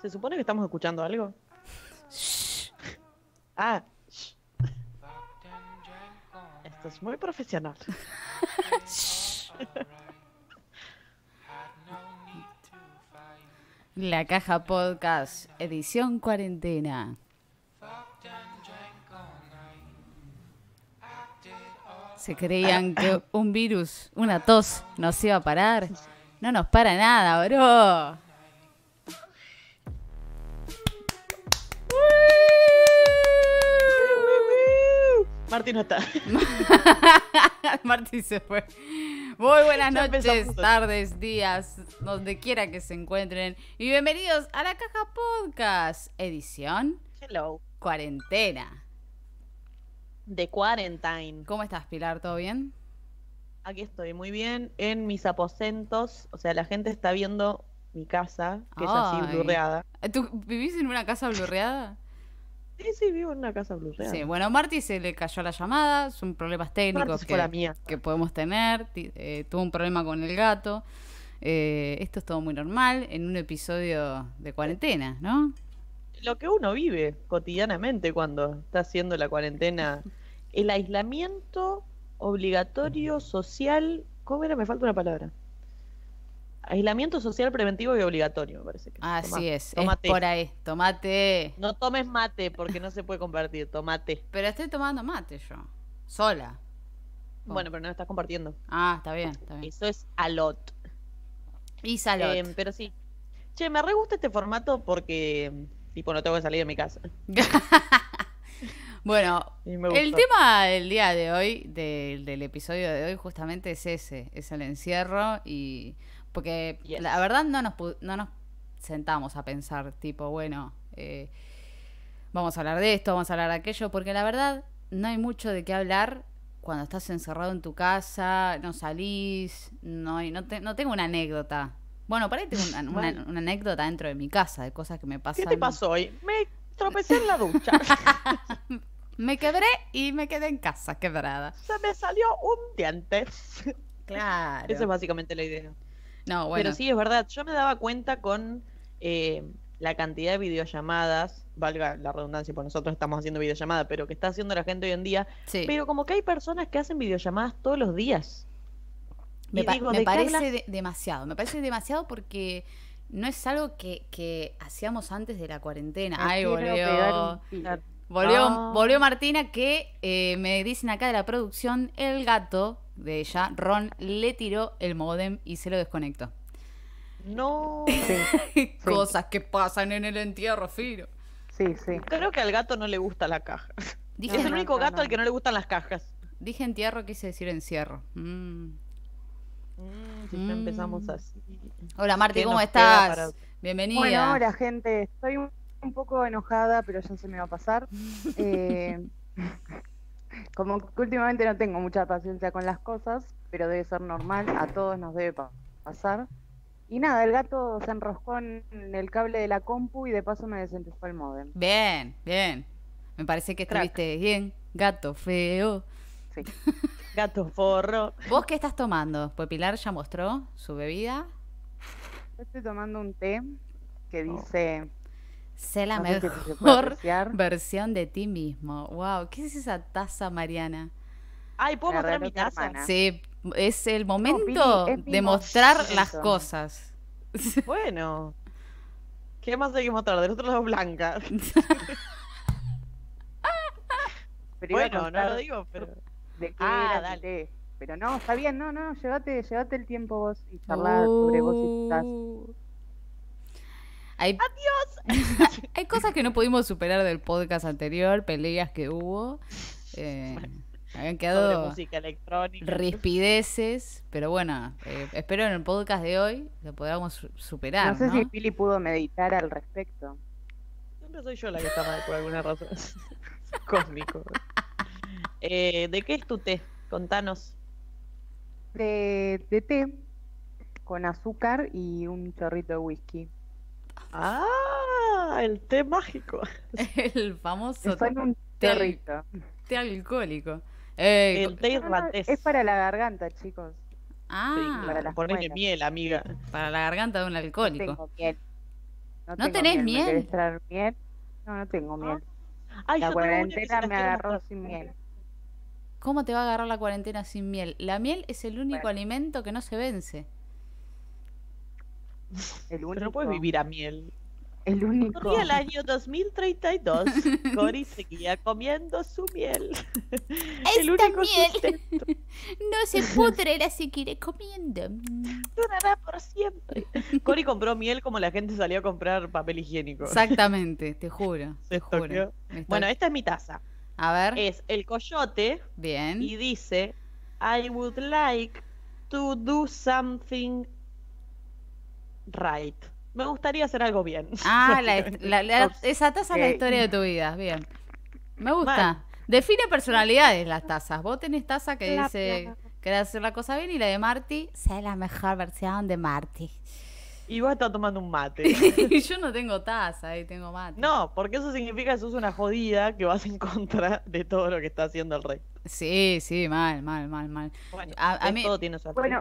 ¿Se supone que estamos escuchando algo? Ah. Esto es muy profesional. La Caja Podcast, edición cuarentena. Se creían que un virus, una tos, nos iba a parar. No nos para nada, bro. Martín no está. Martín se fue. Muy buenas Ya noches, empezamos. tardes, días, donde quiera que se encuentren. Y bienvenidos a la Caja Podcast, edición Hello. cuarentena. The Quarantine. ¿Cómo estás, Pilar? ¿Todo bien? Aquí estoy muy bien en mis aposentos. O sea, la gente está viendo mi casa, que es así blurreada. ¿Tú vivís en una casa blurreada? Sí, sí, vivo en una casa blurreada. Sí, bueno, a Marty se le cayó la llamada, son problemas técnicos que, mía. que podemos tener, eh, tuvo un problema con el gato. Eh, esto es todo muy normal en un episodio de cuarentena, ¿no? Lo que uno vive cotidianamente cuando está haciendo la cuarentena. El aislamiento obligatorio social. ¿Cómo era? Me falta una palabra. Aislamiento social preventivo y obligatorio, me parece que es. Así Tomá, es, Tómate. es por ahí, tomate. No tomes mate porque no se puede compartir. Tomate. Pero estoy tomando mate yo, sola. Bueno, pero no lo estás compartiendo. Ah, está bien, está bien. Eso es alot. Y salud. Eh, pero sí. Che, me re gusta este formato porque, tipo, no tengo que salir de mi casa. bueno, el tema del día de hoy, del- del episodio de hoy, justamente es ese, es el encierro y porque Yes. la verdad no nos, no nos sentamos a pensar, tipo, bueno, eh, vamos a hablar de esto, vamos a hablar de aquello, porque la verdad no hay mucho de qué hablar cuando estás encerrado en tu casa, no salís, no, hay, no, te- no tengo una anécdota. Bueno, por ahí tengo una, una- anécdota dentro de mi casa, de cosas que me ¿Qué pasan. te pasó hoy? Me tropecé en la ducha. Me quebré y me quedé en casa quebrada. Se me salió un diente. Claro. Esa es básicamente la idea. No, bueno. Pero sí, es verdad. Yo me daba cuenta con eh, la cantidad de videollamadas, valga la redundancia, porque nosotros estamos haciendo videollamada, pero que está haciendo la gente hoy en día. sí. Pero como que hay personas que hacen videollamadas todos los días. me, Y pa- digo, me ¿de qué parece de- demasiado. Me parece demasiado porque no es algo que, que hacíamos antes de la cuarentena. Me Ay, volvió. Volvió, volvió Martina que eh, me dicen acá de la producción, el gato de ella, Ron, le tiró el modem y se lo desconectó. No. Cosas que pasan en el entierro, Firo. Sí, sí. Creo que al gato no le gusta la caja. Dije, es el único no, gato no. al que no le gustan las cajas. dije entierro, quise decir encierro. Mm. Mm, si ya empezamos Mm. así. Hola Marti, ¿Qué ¿cómo estás? para- Bienvenida. Bueno, hola gente, estoy un un poco enojada, pero ya se me va a pasar. Eh, como que últimamente no tengo mucha paciencia con las cosas, pero debe ser normal, a todos nos debe pa- pasar. Y nada, el gato se enroscó en el cable de la compu y de paso me desenchufó el modem. Bien, bien. Me parece que Crack. estuviste bien, gato feo. Sí. Gato forro. ¿Vos qué estás tomando? Pues Pilar ya mostró su bebida. Yo estoy tomando un té que Oh. Sé la no se mejor versión de ti mismo. Wow, ¿qué es esa taza, Mariana? Ay, ¿puedo Me mostrar mi taza? hermana. Sí, es el momento de mostrar las cosas. Bueno. ¿Qué más hay que mostrar? Del otro lado blanca. pero Bueno, no lo digo, pero. de qué Ah, era dale. té. Pero no, está bien, no, no, llévate, llévate el tiempo vos y charlar sobre vos y tu taza. Uh. Hay, Hay cosas que no pudimos superar del podcast anterior, peleas que hubo. eh, habían Sobre quedado música electrónica. rispideces, pero bueno, eh, espero en el podcast de hoy lo podamos su- superar. No sé ¿no? si Pili pudo meditar al respecto. Siempre soy yo la que está mal por alguna razón. Cósmico. Eh, ¿De qué es tu té? Contanos. De, de té con azúcar y un chorrito de whisky. Ah, el té mágico. El famoso Son un té, chorrito. té alcohólico. Eh, El té No, no, irlandés. es para la garganta, chicos. Sí, ah, para las ponele muelas. miel, amiga. para la garganta de un No alcohólico. tengo miel. ¿No tengo tenés ¿Me miel? querés traer miel? No, no tengo miel. Ay, la cuarentena me agarró sin miel. ¿Cómo te va a agarrar la cuarentena sin miel? La miel es el único Bueno. alimento que no se vence. El único. Pero no puedes vivir a miel. El único. Corría el año 2032. Cory seguía comiendo su miel. el Esta único miel. sustento No se pudre, la seguiré comiendo. durará por siempre. Cory compró miel como la gente salió a comprar papel higiénico. Exactamente, te juro. Te juro. estoy- Bueno, esta es mi taza. a ver, Es el coyote bien. y dice: I would like to do something right. Me gustaría hacer algo bien. Ah, la, la- esa taza es la historia de tu vida, bien. Me gusta. Mal. Define personalidades las tazas. Vos tenés taza que La dice querés hacer la cosa bien y la de Marty, sé la mejor versión de Marty. Y vos estás tomando un mate. Y yo no tengo taza, ahí tengo mate. No, porque eso significa que sos una jodida que vas en contra de todo lo que está haciendo el rey. Sí, sí, mal, mal, mal, mal. Bueno, A- mí- todo tiene su Bueno,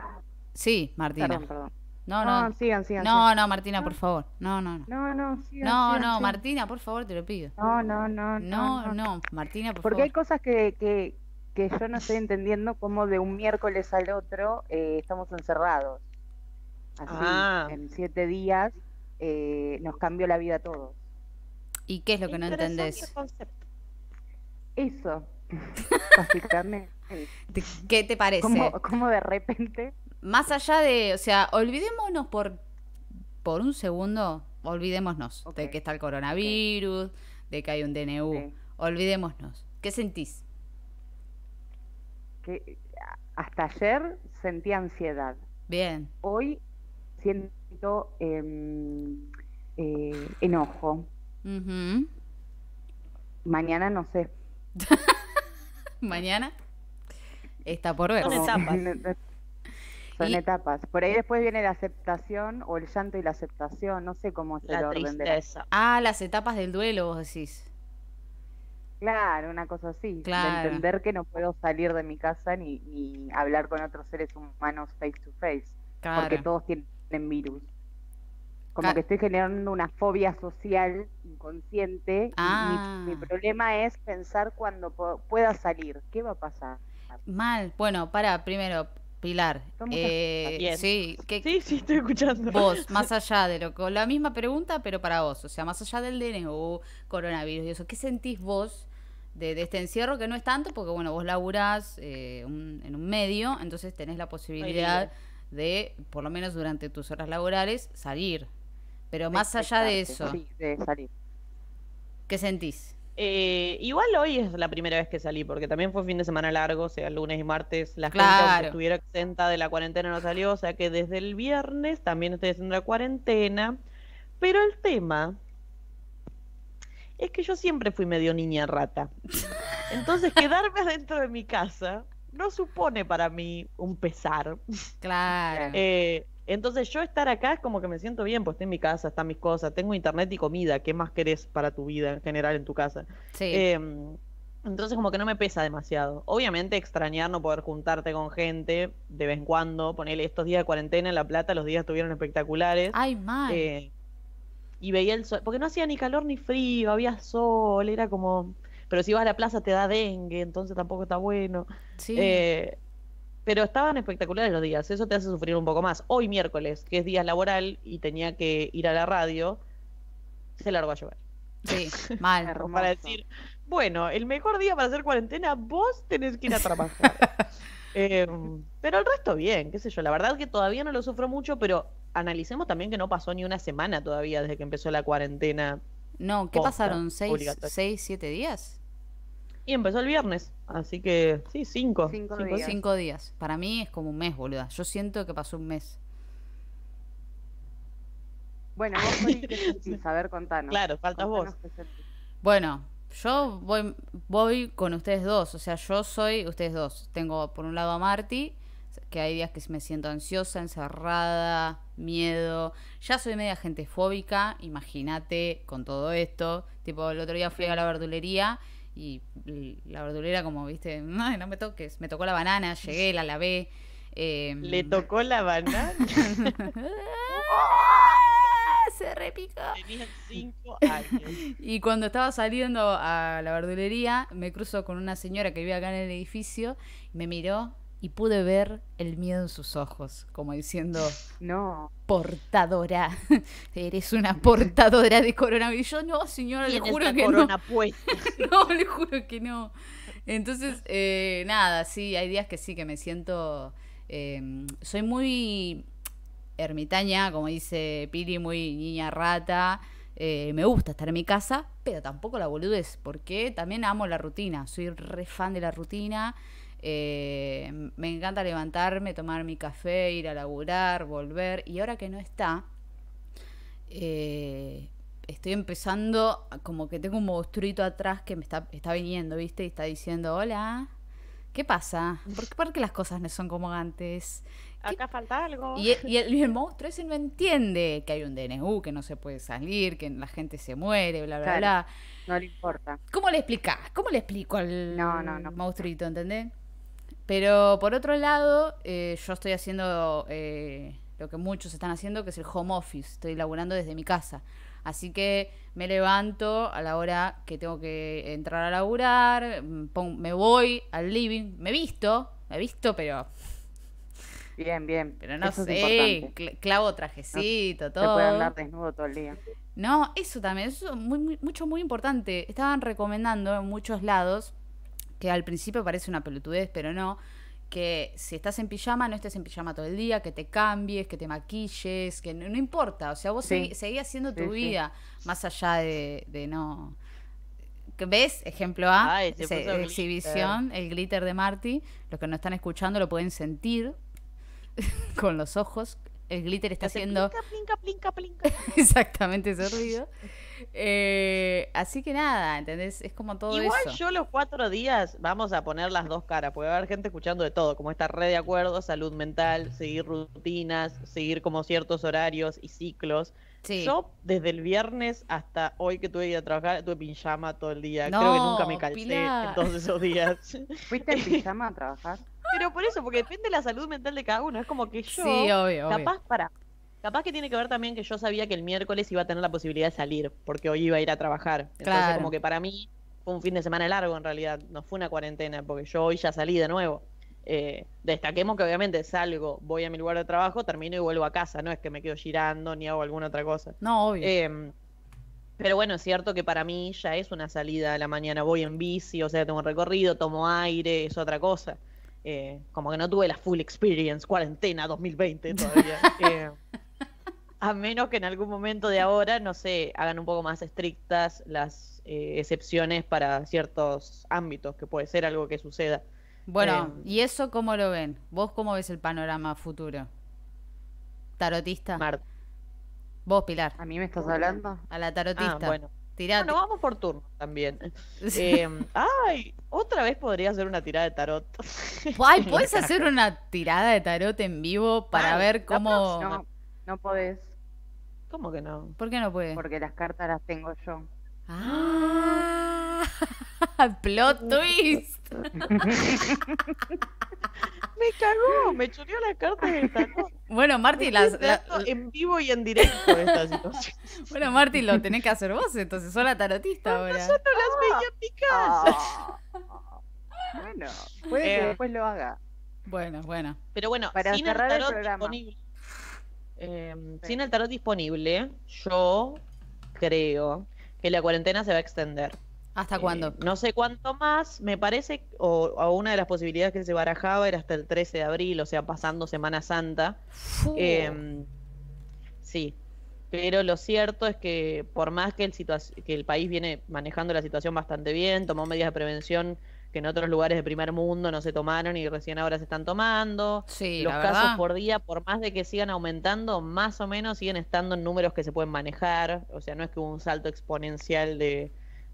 Sí, Martina. perdón, perdón. No, No, no. sigan, sigan. No, no, Martina, por favor. No, no, no. sigan. No, no, sigan. No, sigan, no, sigan. Martina, por favor, te lo pido. No, no, no. No, no, Martina, por Porque hay favor. cosas que, que, que yo no estoy entendiendo como de un miércoles al otro eh, estamos encerrados. Así, Ah. en siete días eh, nos cambió la vida a todos. ¿Y qué es lo que no entendés? Eso, básicamente. ¿Te- ¿Qué te parece? Como, como de repente, Más allá de, o sea, olvidémonos por, por un segundo, olvidémonos de que está el coronavirus, de que hay un DNU, olvidémonos. ¿Qué sentís? que hasta ayer sentía ansiedad. Bien, Hoy siento em, eh, enojo. Mañana no sé. mañana está por ver. Son etapas. Y-. Por ahí después viene la aceptación o el llanto y la aceptación. No sé cómo es el La orden de la... Ah, las etapas del duelo, vos decís. Claro, una cosa así. Claro. De entender que no puedo salir de mi casa ni, ni hablar con otros seres humanos face to face. Claro. Porque todos tienen virus. Como que estoy generando una fobia social inconsciente. y Ah. mi, mi problema es pensar cuando pueda salir. ¿Qué va a pasar? Mal. Bueno, para, primero, Pilar. Eh, sí, ¿qué, Sí, sí, estoy escuchando. Vos, más allá de lo que, la misma pregunta, pero para vos, o sea, más allá del DNU, coronavirus y eso, ¿qué sentís vos de, de este encierro? Que no es tanto, porque bueno, vos laburás eh, un- en un medio, entonces tenés la posibilidad de, por lo menos durante tus horas laborales, salir. Pero más allá de eso, Sí, de salir. ¿qué sentís? Eh, igual hoy es la primera vez que salí, porque también fue fin de semana largo, o sea, lunes y martes la gente, aunque estuviera exenta de la cuarentena, no salió, o sea que desde el viernes también estoy haciendo la cuarentena. Pero el tema es que yo siempre fui medio niña rata. Entonces, quedarme adentro de mi casa no supone para mí un pesar. Claro. Eh, entonces yo estar acá es como que me siento bien, pues estoy en mi casa, están mis cosas, tengo internet y comida, ¿qué más querés para tu vida en general en tu casa? sí. Em, entonces como que no me pesa demasiado. Obviamente extrañar no poder juntarte con gente de vez en cuando, ponerle estos días de cuarentena en La Plata, los días estuvieron espectaculares. Ay, mal. eh, y veía el sol, porque no hacía ni calor ni frío, había sol, era como... Pero si vas a la plaza te da dengue, entonces tampoco está bueno. sí. Eh, pero estaban espectaculares los días, eso te hace sufrir un poco más. Hoy miércoles, que es día laboral y tenía que ir a la radio, se largó a llover. sí, mal. Para decir, bueno, el mejor día para hacer cuarentena, vos tenés que ir a trabajar. Eh, pero el resto bien, qué sé yo. La verdad que todavía no lo sufro mucho, pero analicemos también que no pasó ni una semana todavía desde que empezó la cuarentena. No, ¿qué Posta, pasaron? ¿Seis, seis, siete días? Y empezó el viernes, así que sí, cinco. Cinco cinco días. Cinco días. Para mí es como un mes, boluda. Yo siento que pasó un mes. Bueno, vos. A ver, contanos. Claro, faltas vos. Contanos. Bueno, yo voy, voy con ustedes dos. O sea, yo soy ustedes dos. Tengo por un lado a Marty, que hay días que me siento ansiosa, encerrada, miedo. Ya soy media gente fóbica, imagínate con todo esto. Tipo, el otro día fui a la verdulería y la verdulera como, viste, no me toques. Me tocó la banana, llegué, la lavé. eh, Le tocó la banana. Se re me picó. Tenían cinco años. Y cuando estaba saliendo a la verdulería, me cruzo con una señora que vive acá en el edificio, me miró y pude ver el miedo en sus ojos, como diciendo, No. portadora, eres una portadora de coronavirus. Yo no, señora, le juro que corona puesta. no. No, le juro que no. Entonces, eh, nada, sí, hay días que sí, que me siento... eh, soy muy ermitaña, como dice Pili, muy niña rata. eh, me gusta estar en mi casa, pero tampoco la boludez, porque también amo la rutina. Soy re fan de la rutina. Eh, me encanta levantarme, tomar mi café, ir a laburar, volver. Y ahora que no está, eh, estoy empezando, como que tengo un monstruito atrás que me está, está viniendo, ¿viste? Y está diciendo, hola, ¿qué pasa? ¿Por qué, por qué las cosas no son como antes? Acá falta algo. Y, el- y el, y el monstruo ese no entiende que hay un DNU, que no se puede salir, que la gente se muere, bla, bla, Claro. bla. No le importa. ¿Cómo le explicás? ¿Cómo le explico al No, no, no. monstruito, ¿entendés? Pero por otro lado, eh, yo estoy haciendo eh, lo que muchos están haciendo, que es el home office. Estoy laburando desde mi casa. Así que me levanto a la hora que tengo que entrar a laburar, mm, me voy al living, me visto, me visto, pero, Bien, bien. pero no Eso sé, cl- clavo trajecito, Se todo. puede andar desnudo todo el día. No, eso también, eso es muy, muy- mucho, muy importante. Estaban recomendando en muchos lados, que al principio parece una pelotudez, pero no, que si estás en pijama, no estés en pijama todo el día, que te cambies, que te maquilles, que no, no importa, o sea, vos Sí. segui- seguí haciendo tu Sí, sí. vida, más allá de, de no... que ¿Ves? Ejemplo A, Ay, se ese- puso glitter. exhibición, el glitter de Marty. Los que no están escuchando lo pueden sentir con los ojos. El glitter está haciendo Plinca, plinca, plinca, plinca. exactamente ese ruido. Eh, así que nada, ¿entendés? Es como todo Igual eso. yo los cuatro días vamos a poner las dos caras, porque va a haber gente escuchando de todo, como estar re de acuerdo, salud mental, seguir rutinas, seguir como ciertos horarios y ciclos. Sí. Yo desde el viernes hasta hoy que tuve que ir a trabajar, tuve pijama todo el día. Creo que nunca me calcé Pilar. en todos esos días. ¿Fuiste en pijama a trabajar? Pero por eso, porque depende de la salud mental de cada uno. Es como que yo, Sí, obvio, obvio. capaz, para, capaz que tiene que ver también que yo sabía que el miércoles iba a tener la posibilidad de salir, porque hoy iba a ir a trabajar. Entonces, Claro. como que para mí fue un fin de semana largo en realidad, no fue una cuarentena, porque yo hoy ya salí de nuevo. Eh, destaquemos que obviamente salgo, voy a mi lugar de trabajo, termino y vuelvo a casa, no es que me quedo girando ni hago alguna otra cosa. No, obvio. Eh, pero bueno, es cierto que para mí ya es una salida a la mañana. Voy en bici, o sea, tengo un recorrido, tomo aire, es otra cosa. Eh, como que no tuve la full experience, cuarentena 2020 todavía. A menos que en algún momento de ahora, no sé, hagan un poco más estrictas las eh, excepciones para ciertos ámbitos, que puede ser algo que suceda. bueno, eh, ¿y eso cómo lo ven? ¿Vos cómo ves el panorama futuro? ¿Tarotista? Mar- Vos, Pilar. ¿A mí me estás hablando? A la tarotista. Ah, bueno. Tirate. Bueno, vamos por turno también. Eh, ay, otra vez podría hacer una tirada de tarot. Ay, ¿puedes hacer una tirada de tarot en vivo para ver cómo... No, no podés, ¿Cómo que no? ¿Por qué no puede? porque las cartas las tengo yo. Ah, plot twist. Me cagó, me choreó la carta de tarot. Bueno, Marti, las, en vivo y en directo de esta situación. bueno, Marti, lo tenés que hacer vos, entonces sos la tarotista ahora. No las veía en mi casa. Ah. Bueno, puede que Eh. después lo haga. Bueno, bueno. Pero bueno, Para sin cerrar el tarot programa. disponible. Eh, Sí. Sin el tarot disponible, yo creo que la cuarentena se va a extender. ¿Hasta Eh, cuándo? no sé cuánto más, me parece, o, o una de las posibilidades que se barajaba era hasta el 13 de abril, o sea, pasando Semana Santa. Em, sí, pero lo cierto es que por más que el, que el país viene manejando la situación bastante bien, tomó medidas de prevención que en otros lugares de primer mundo no se tomaron y recién ahora se están tomando. sí, Los la casos verdad. por día, por más de que sigan aumentando, más o menos siguen estando en números que se pueden manejar. O sea, no es que hubo un salto exponencial de,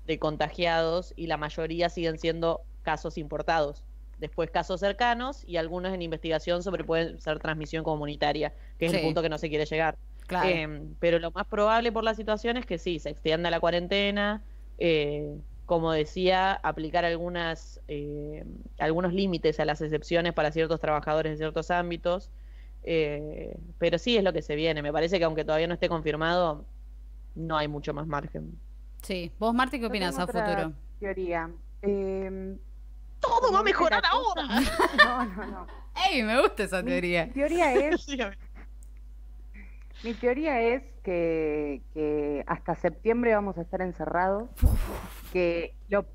de contagiados y la mayoría siguen siendo casos importados. Después casos cercanos y algunos en investigación sobre pueden ser transmisión comunitaria, que es Sí. el punto que no se quiere llegar. Claro. Em, pero lo más probable por la situación es que sí, se extienda la cuarentena, eh, como decía, aplicar algunas, eh, algunos límites a las excepciones para ciertos trabajadores en ciertos ámbitos. eh, pero sí es lo que se viene. Me parece que aunque todavía no esté confirmado, no hay mucho más margen. Sí. ¿Vos, Marti, qué opinas a otra futuro? Teoría. Eh, Todo va a mejorar ahora. No, no, no. ¡Ey! Me gusta esa Mi teoría. teoría es. Mi teoría es que, hasta septiembre vamos a estar encerrados, que lo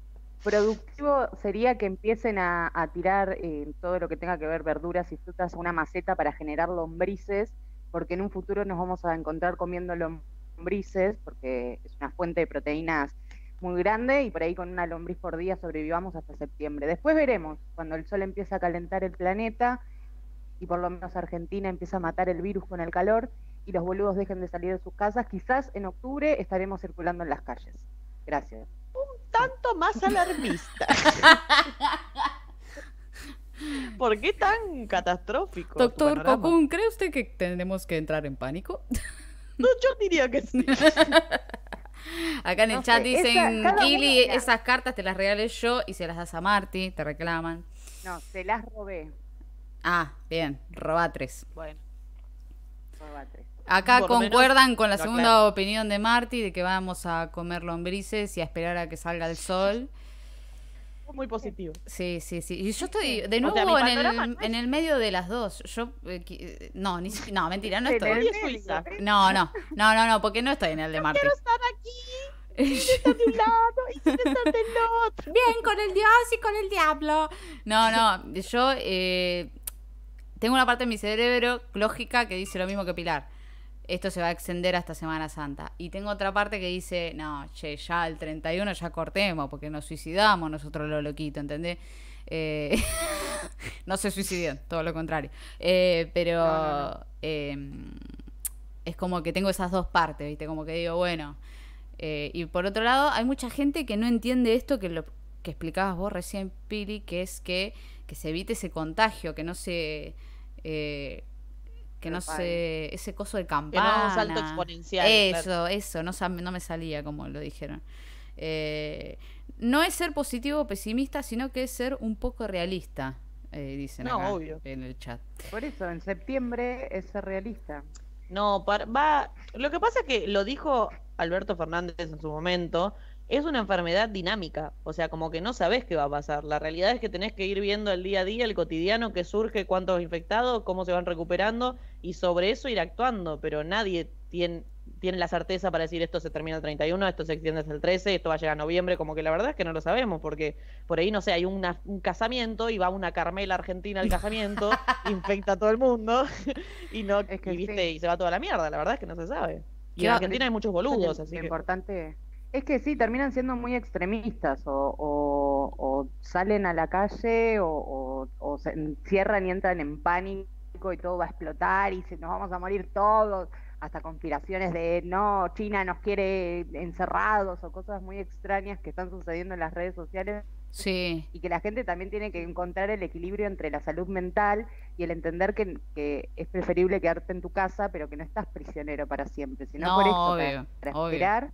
productivo sería que empiecen a, a tirar eh, todo lo que tenga que ver verduras y frutas a una maceta para generar lombrices, porque en un futuro nos vamos a encontrar comiendo lombrices, porque es una fuente de proteínas muy grande y por ahí con una lombriz por día sobrevivamos hasta septiembre. Después veremos, cuando el sol empieza a calentar el planeta y por lo menos Argentina empieza a matar el virus con el calor y los boludos dejen de salir de sus casas, quizás en octubre estaremos circulando en las calles. Gracias. Tanto más alarmista. ¿Por qué tan catastrófico? Doctor? Cocoon, ¿cree usted que tenemos que entrar en pánico? No, yo diría que sí. Acá en el No chat sé, dicen, esa- Kili, esas cartas te las regalé yo y se las das a Marty, te reclaman. No, se las robé. Ah, bien, roba tres. Bueno, Roba tres. Acá Por lo menos concuerdan con la segunda aclaro. opinión de Marty de que vamos a comer lombrices y a esperar a que salga el sol. muy positivo. Sí, sí, sí. Y yo estoy de O nuevo sea, en, el, no es- en el medio de las dos. Yo, eh, no, ni no, mentira, no En estoy. ¿eh? No, no, no, no, no, porque no estoy en el de Marty. Quiero estar aquí, de un lado y estar del otro. Bien, con el Dios y con el diablo. No, no, yo eh, tengo una parte de mi cerebro lógica que dice lo mismo que Pilar. Esto se va a extender hasta Semana Santa. Y tengo otra parte que dice, no, che, ya el 31 ya cortemos, porque nos suicidamos nosotros lo loquito, ¿entendés? Eh, no se suicidan, todo lo contrario. Eh, pero No, no, eh, es como que tengo esas dos partes, ¿viste? Como que digo, bueno. y por otro lado, hay mucha gente que no entiende esto que lo que explicabas vos recién, Pili, que es que, que se evite ese contagio, que no se. eh, que no se. ese coso de Que no campana. un salto exponencial. Eso, claro. eso, no, sa- no me salía como lo dijeron. Eh, no es ser positivo o pesimista, sino que es ser un poco realista, eh, dicen No, acá obvio. en el chat. Por eso, en septiembre es ser realista. No, par- va. Lo que pasa es que lo dijo Alberto Fernández en su momento. Es una enfermedad dinámica, o sea, como que no sabes qué va a pasar. La realidad es que tenés que ir viendo el día a día, el cotidiano, que surge, cuántos infectados, cómo se van recuperando y sobre eso ir actuando. Pero nadie tiene, tiene la certeza para decir esto se termina el 31, esto se extiende hasta el 13, esto va a llegar a noviembre. Como que la verdad es que no lo sabemos, porque por ahí, no sé, hay una- un casamiento y va una Carmela argentina al casamiento, infecta a todo el mundo y no Es que y, ¿viste? sí. y se va toda la mierda. La verdad es que no se sabe. Y ¿Qué en Argentina hay muchos boludos, Lo así que. importante es que sí, terminan siendo muy extremistas o, o- o salen a la calle o, o- se encierran y entran en pánico y todo va a explotar y se, nos vamos a morir todos, hasta conspiraciones de no, China nos quiere encerrados o cosas muy extrañas que están sucediendo en las redes sociales Sí, y que la gente también tiene que encontrar el equilibrio entre la salud mental y el entender que, que es preferible quedarte en tu casa, pero que no estás prisionero para siempre, sino No, por esto, para- obvio, para, obvio. esperar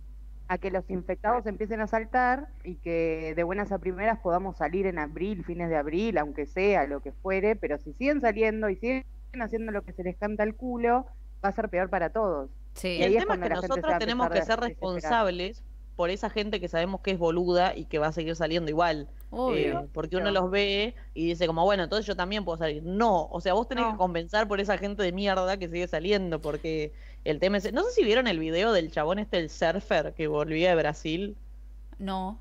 a que los infectados empiecen a saltar y que de buenas a primeras podamos salir en abril, fines de abril, aunque sea lo que fuere, pero si siguen saliendo y siguen haciendo lo que se les canta al culo, va a ser peor para todos. sí. Y el tema es que nosotros tenemos que ser responsables por esa gente que sabemos que es boluda y que va a seguir saliendo igual. Obvio. Eh, porque uno los ve y dice como, bueno, entonces yo también puedo salir. No, o sea, vos tenés No. que compensar por esa gente de mierda que sigue saliendo, porque el tema es... No sé si vieron el video del chabón este, el surfer, que volvía de Brasil. No.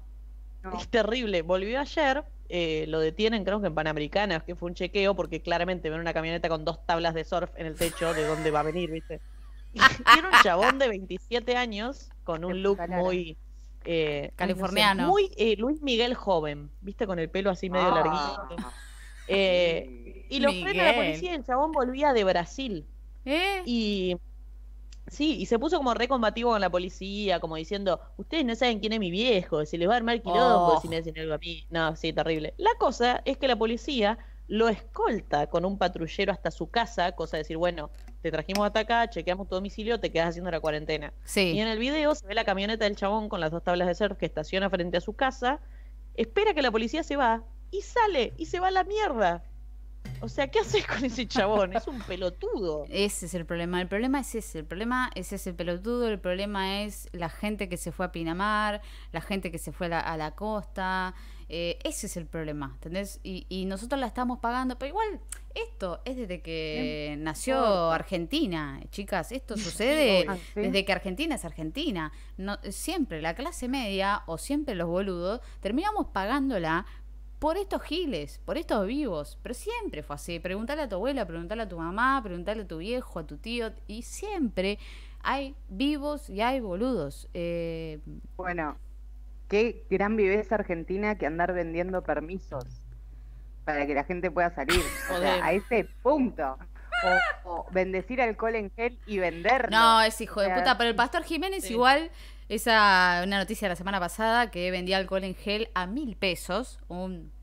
No, Es terrible. Volvió ayer, eh, lo detienen creo que en Panamericanas, que fue un chequeo, porque claramente ven una camioneta con dos tablas de surf en el techo de dónde va a venir, ¿viste? Y tiene un chabón de 27 años con un look muy... eh, ay, no sé, Californiano. muy eh, Luis Miguel joven, ¿viste? Con el pelo así medio Ah, larguito. Eh, y lo frena la Miguel. policía y el chabón volvía de Brasil. ¿Eh? Y sí, y se puso como re combativo con la policía, como diciendo, ustedes no saben quién es mi viejo, se les va a armar quilombo Oh. si me hacen algo a mí. No, sí, terrible. La cosa es que la policía lo escolta con un patrullero hasta su casa, cosa de decir, bueno, te trajimos hasta acá, chequeamos tu domicilio, te quedas haciendo la cuarentena. Y Sí. en el video se ve la camioneta del chabón con las dos tablas de surf que estaciona frente a su casa, espera que la policía se va y sale y se va a la mierda. O sea, ¿qué haces con ese chabón? Es un pelotudo. Ese es el problema. El problema es ese. El problema es ese pelotudo. El problema es la gente que se fue a Pinamar, la gente que se fue a la, a la costa. Eh, ese es el problema, ¿entendés? Y, y nosotros la estamos pagando, pero igual esto es desde que nació? Argentina, chicas. Esto sucede Ah, ¿sí? desde que Argentina es Argentina. No, siempre la clase media o siempre los boludos terminamos pagándola por estos giles, por estos vivos. Pero siempre fue así. Preguntale a tu abuela, preguntale a tu mamá, preguntale a tu viejo, a tu tío. Y siempre hay vivos y hay boludos. Eh, Bueno, qué gran viveza argentina que andar vendiendo permisos para que la gente pueda salir. O sea, a ese punto. O, o bendecir alcohol en gel y venderlo. No, es hijo O de puta, pero el pastor Jiménez Sí. igual, esa una noticia de la semana pasada que vendía alcohol en gel a mil pesos, un,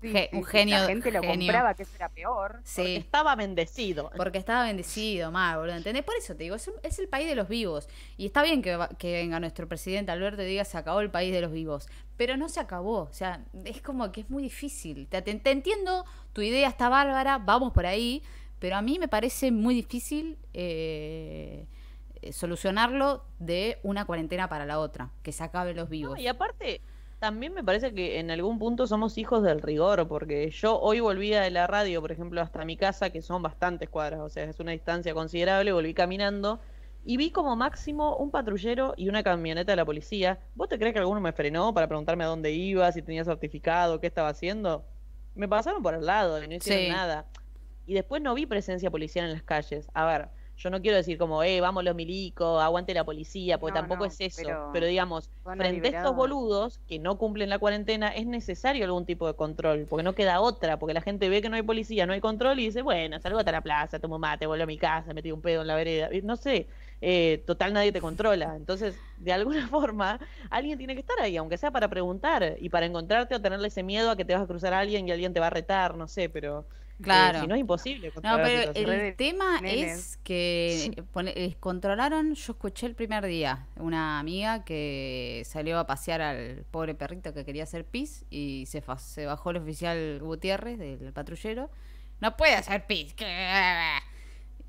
sí, ge- sí, un sí, genio. La gente lo genio. compraba, que eso era peor. Porque Sí, estaba bendecido. porque estaba bendecido, más, boludo, ¿entendés? Por eso te digo, es, un- es el país de los vivos. Y está bien que, venga nuestro presidente Alberto y diga se acabó el país de los vivos. Pero no se acabó, o sea, es como que es muy difícil. Te, te- te entiendo, tu idea está bárbara, vamos por ahí, pero a mí me parece muy difícil eh, eh, solucionarlo de una cuarentena para la otra, que se acabe los No, vivos. y aparte, también me parece que en algún punto somos hijos del rigor, porque yo hoy volvía de la radio, por ejemplo, hasta mi casa, que son bastantes cuadras, o sea, es una distancia considerable, volví caminando y vi como máximo un patrullero y una camioneta de la policía. ¿Vos te crees que alguno me frenó para preguntarme a dónde iba, si tenía certificado, qué estaba haciendo? Me pasaron por al lado y no hicieron Sí. nada. Y después no vi presencia policial en las calles. A ver, yo no quiero decir como, eh, vamos los milicos, aguante la policía, porque No, tampoco no, es eso. pero pero digamos, frente a estos boludos que no cumplen la cuarentena, es necesario algún tipo de control, porque no queda otra, porque la gente ve que no hay policía, no hay control y dice, bueno, salgo hasta la plaza, tomo mate, vuelvo a mi casa, metí un pedo en la vereda, no sé, eh, total nadie te controla. Entonces, de alguna forma, alguien tiene que estar ahí, aunque sea para preguntar y para encontrarte o tenerle ese miedo a que te vas a cruzar a alguien y alguien te va a retar, no sé, pero Claro. si no es imposible. No, pero el tema nenes. es que pone- eh, controlaron, yo escuché el primer día una amiga que salió a pasear al pobre perrito que quería hacer pis y se, se bajó el oficial Gutiérrez del patrullero. No puede hacer pis.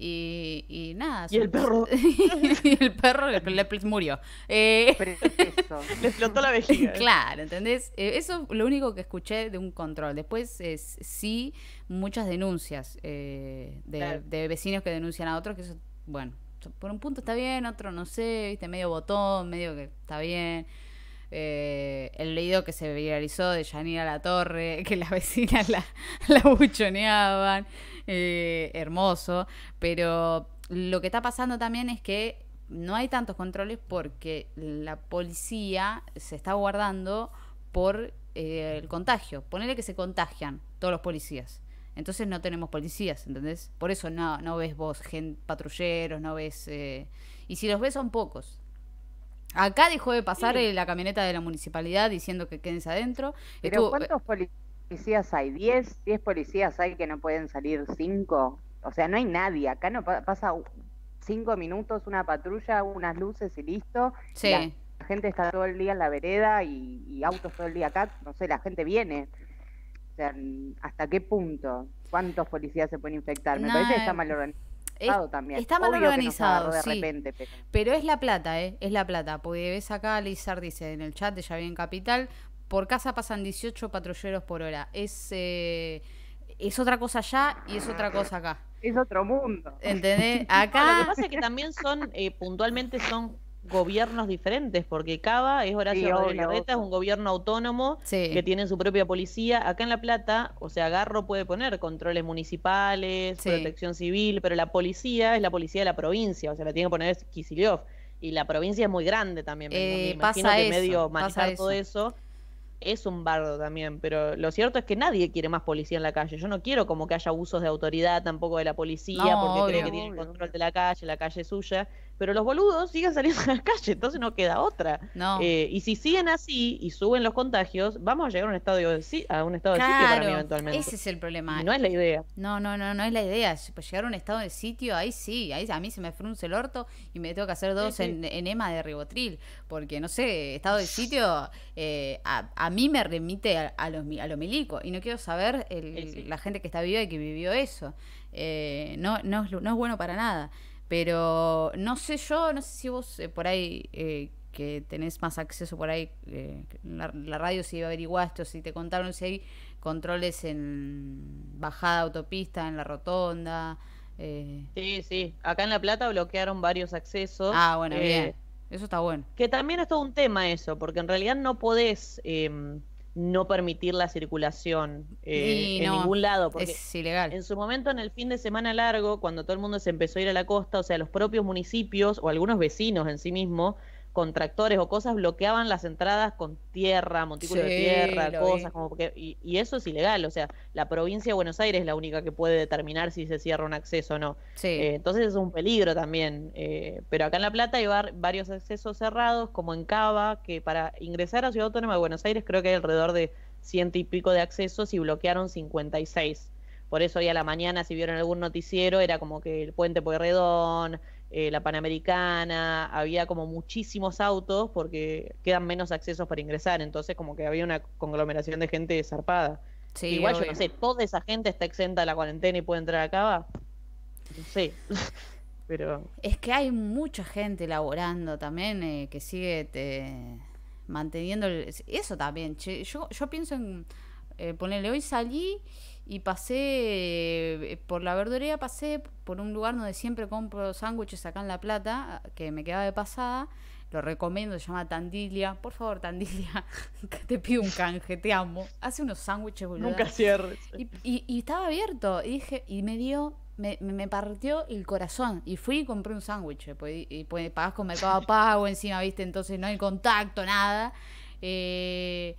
Que-". Y, y nada. Y el perro. y el perro le, le- murió. Eh. Le explotó la vejiga. Claro, ¿entendés? Eh, eso es lo único que escuché de un control. Después es sí muchas denuncias eh, de, Claro. de vecinos que denuncian a otros, que eso, bueno, por un punto está bien, otro no sé, viste, medio botón, medio que está bien. Eh, el leído que se viralizó de Yanira La Torre, que las vecinas la, la buchoneaban, eh, hermoso, pero lo que está pasando también es que no hay tantos controles porque la policía se está guardando por eh, el contagio. Ponele que se contagian todos los policías. Entonces no tenemos policías, ¿entendés? Por eso no, no ves vos patrulleros, no ves... eh, y si los ves son pocos. Acá dejó de pasar Sí. la camioneta de la municipalidad diciendo que quédense adentro. Pero Estuvo- ¿cuántos policías hay? ¿10? ¿10 policías hay que no pueden salir? ¿5? O sea, no hay nadie. Acá no pa- pasa u- cinco minutos, una patrulla, unas luces y listo. Sí. La, la gente está todo el día en la vereda y, y autos todo el día acá. No sé, la gente viene. O sea, ¿hasta qué punto? ¿Cuántos policías se pueden infectar? Me No, parece que eh, está mal organizado es- también. está mal Obvio organizado, de sí. repente, pero... Pero es la plata, ¿eh? Es la plata. Porque ves acá, Lizard dice en el chat de Ya bien Capital, por casa pasan 18 patrulleros por hora. Es, eh, es otra cosa allá y es otra cosa acá. Es otro mundo. ¿Entendés? No, lo que Acá... pasa es que también son, eh, puntualmente son gobiernos diferentes, porque Cava es Horacio Sí, Rodríguez Larreta, es un gobierno autónomo Sí. que tiene su propia policía. Acá en La Plata, o sea, Garro puede poner controles municipales, Sí. protección civil, pero la policía es la policía de la provincia, o sea, la tiene que poner Kicillof. Y la provincia es muy grande también. me- Eh, me imagino pasa que eso, medio pasa manejar todo eso es un bardo también, pero lo cierto es que nadie quiere más policía en la calle. Yo no quiero como que haya abusos de autoridad tampoco de la policía, No, porque cree obvio. que tiene el Obvio, control obvio. de la calle, la calle es suya. Pero los boludos siguen saliendo a la calle, entonces no queda otra. No. Eh, y si siguen así y suben los contagios, vamos a llegar a un estado de, a un estado de sitio para mí Claro, eventualmente. ese es el problema. Y no es la idea. No, no, no, no es la idea. Pues llegar a un estado de sitio, ahí sí, ahí a mí se me frunce el orto y me tengo que hacer dos sí. En, enema de ribotril. Porque, no sé, estado de sitio eh, a, a mí me remite a, a los, a lo milico. Y no quiero saber el- Sí, la gente que está viva y que vivió eso. Eh, no, no, es, no es bueno para nada. Pero no sé yo, no sé si vos eh, por ahí... eh, que tenés más acceso por ahí, eh, la, la radio si averiguaste o si te contaron si hay controles en bajada autopista, en la rotonda. eh. Sí, sí. Acá en La Plata bloquearon varios accesos. Ah, bueno, eh, bien. Eso está bueno. Que también es todo un tema eso, porque en realidad no podés eh, no permitir la circulación eh, en no, ningún lado. Porque Es ilegal. En su momento, en el fin de semana largo, cuando todo el mundo se empezó a ir a la costa, o sea, los propios municipios o algunos vecinos en sí mismos, con tractores o cosas, bloqueaban las entradas con tierra, montículos de tierra, cosas, vi. como porque, y, y eso es ilegal, o sea, la provincia de Buenos Aires es la única que puede determinar si se cierra un acceso o no. Sí. Eh, entonces es un peligro también. eh, pero acá en La Plata hay var- varios accesos cerrados, como en Cava, que para ingresar a Ciudad Autónoma de Buenos Aires creo que hay alrededor de ciento y pico de accesos y bloquearon 56. Por eso hoy a la mañana, si vieron algún noticiero, era como que el puente Pueyrredón, eh, la Panamericana, había como muchísimos autos porque quedan menos accesos para ingresar. Entonces como que había una conglomeración de gente zarpada. sí, Igual yo no sé, toda esa gente está exenta de la cuarentena y puede entrar a Cava. No sé. Pero Es que hay mucha gente laborando también eh, que sigue te- manteniendo el- eso también. che. Yo, yo pienso en eh, ponerle hoy salí y pasé eh, por la verdulería, pasé por un lugar donde siempre compro sándwiches acá en La Plata, que me quedaba de pasada. Lo recomiendo, se llama Tandilia. Por favor, Tandilia, te pido un canje, te amo. Hace unos sándwiches, boludo. nunca cierres. Y, y- y estaba abierto. Y dije, y me dio, me, me- me partió el corazón. Y fui y compré un sándwich. Pues, y pues pagás con Mercado Pago encima, ¿viste? Entonces no hay contacto, nada. Eh,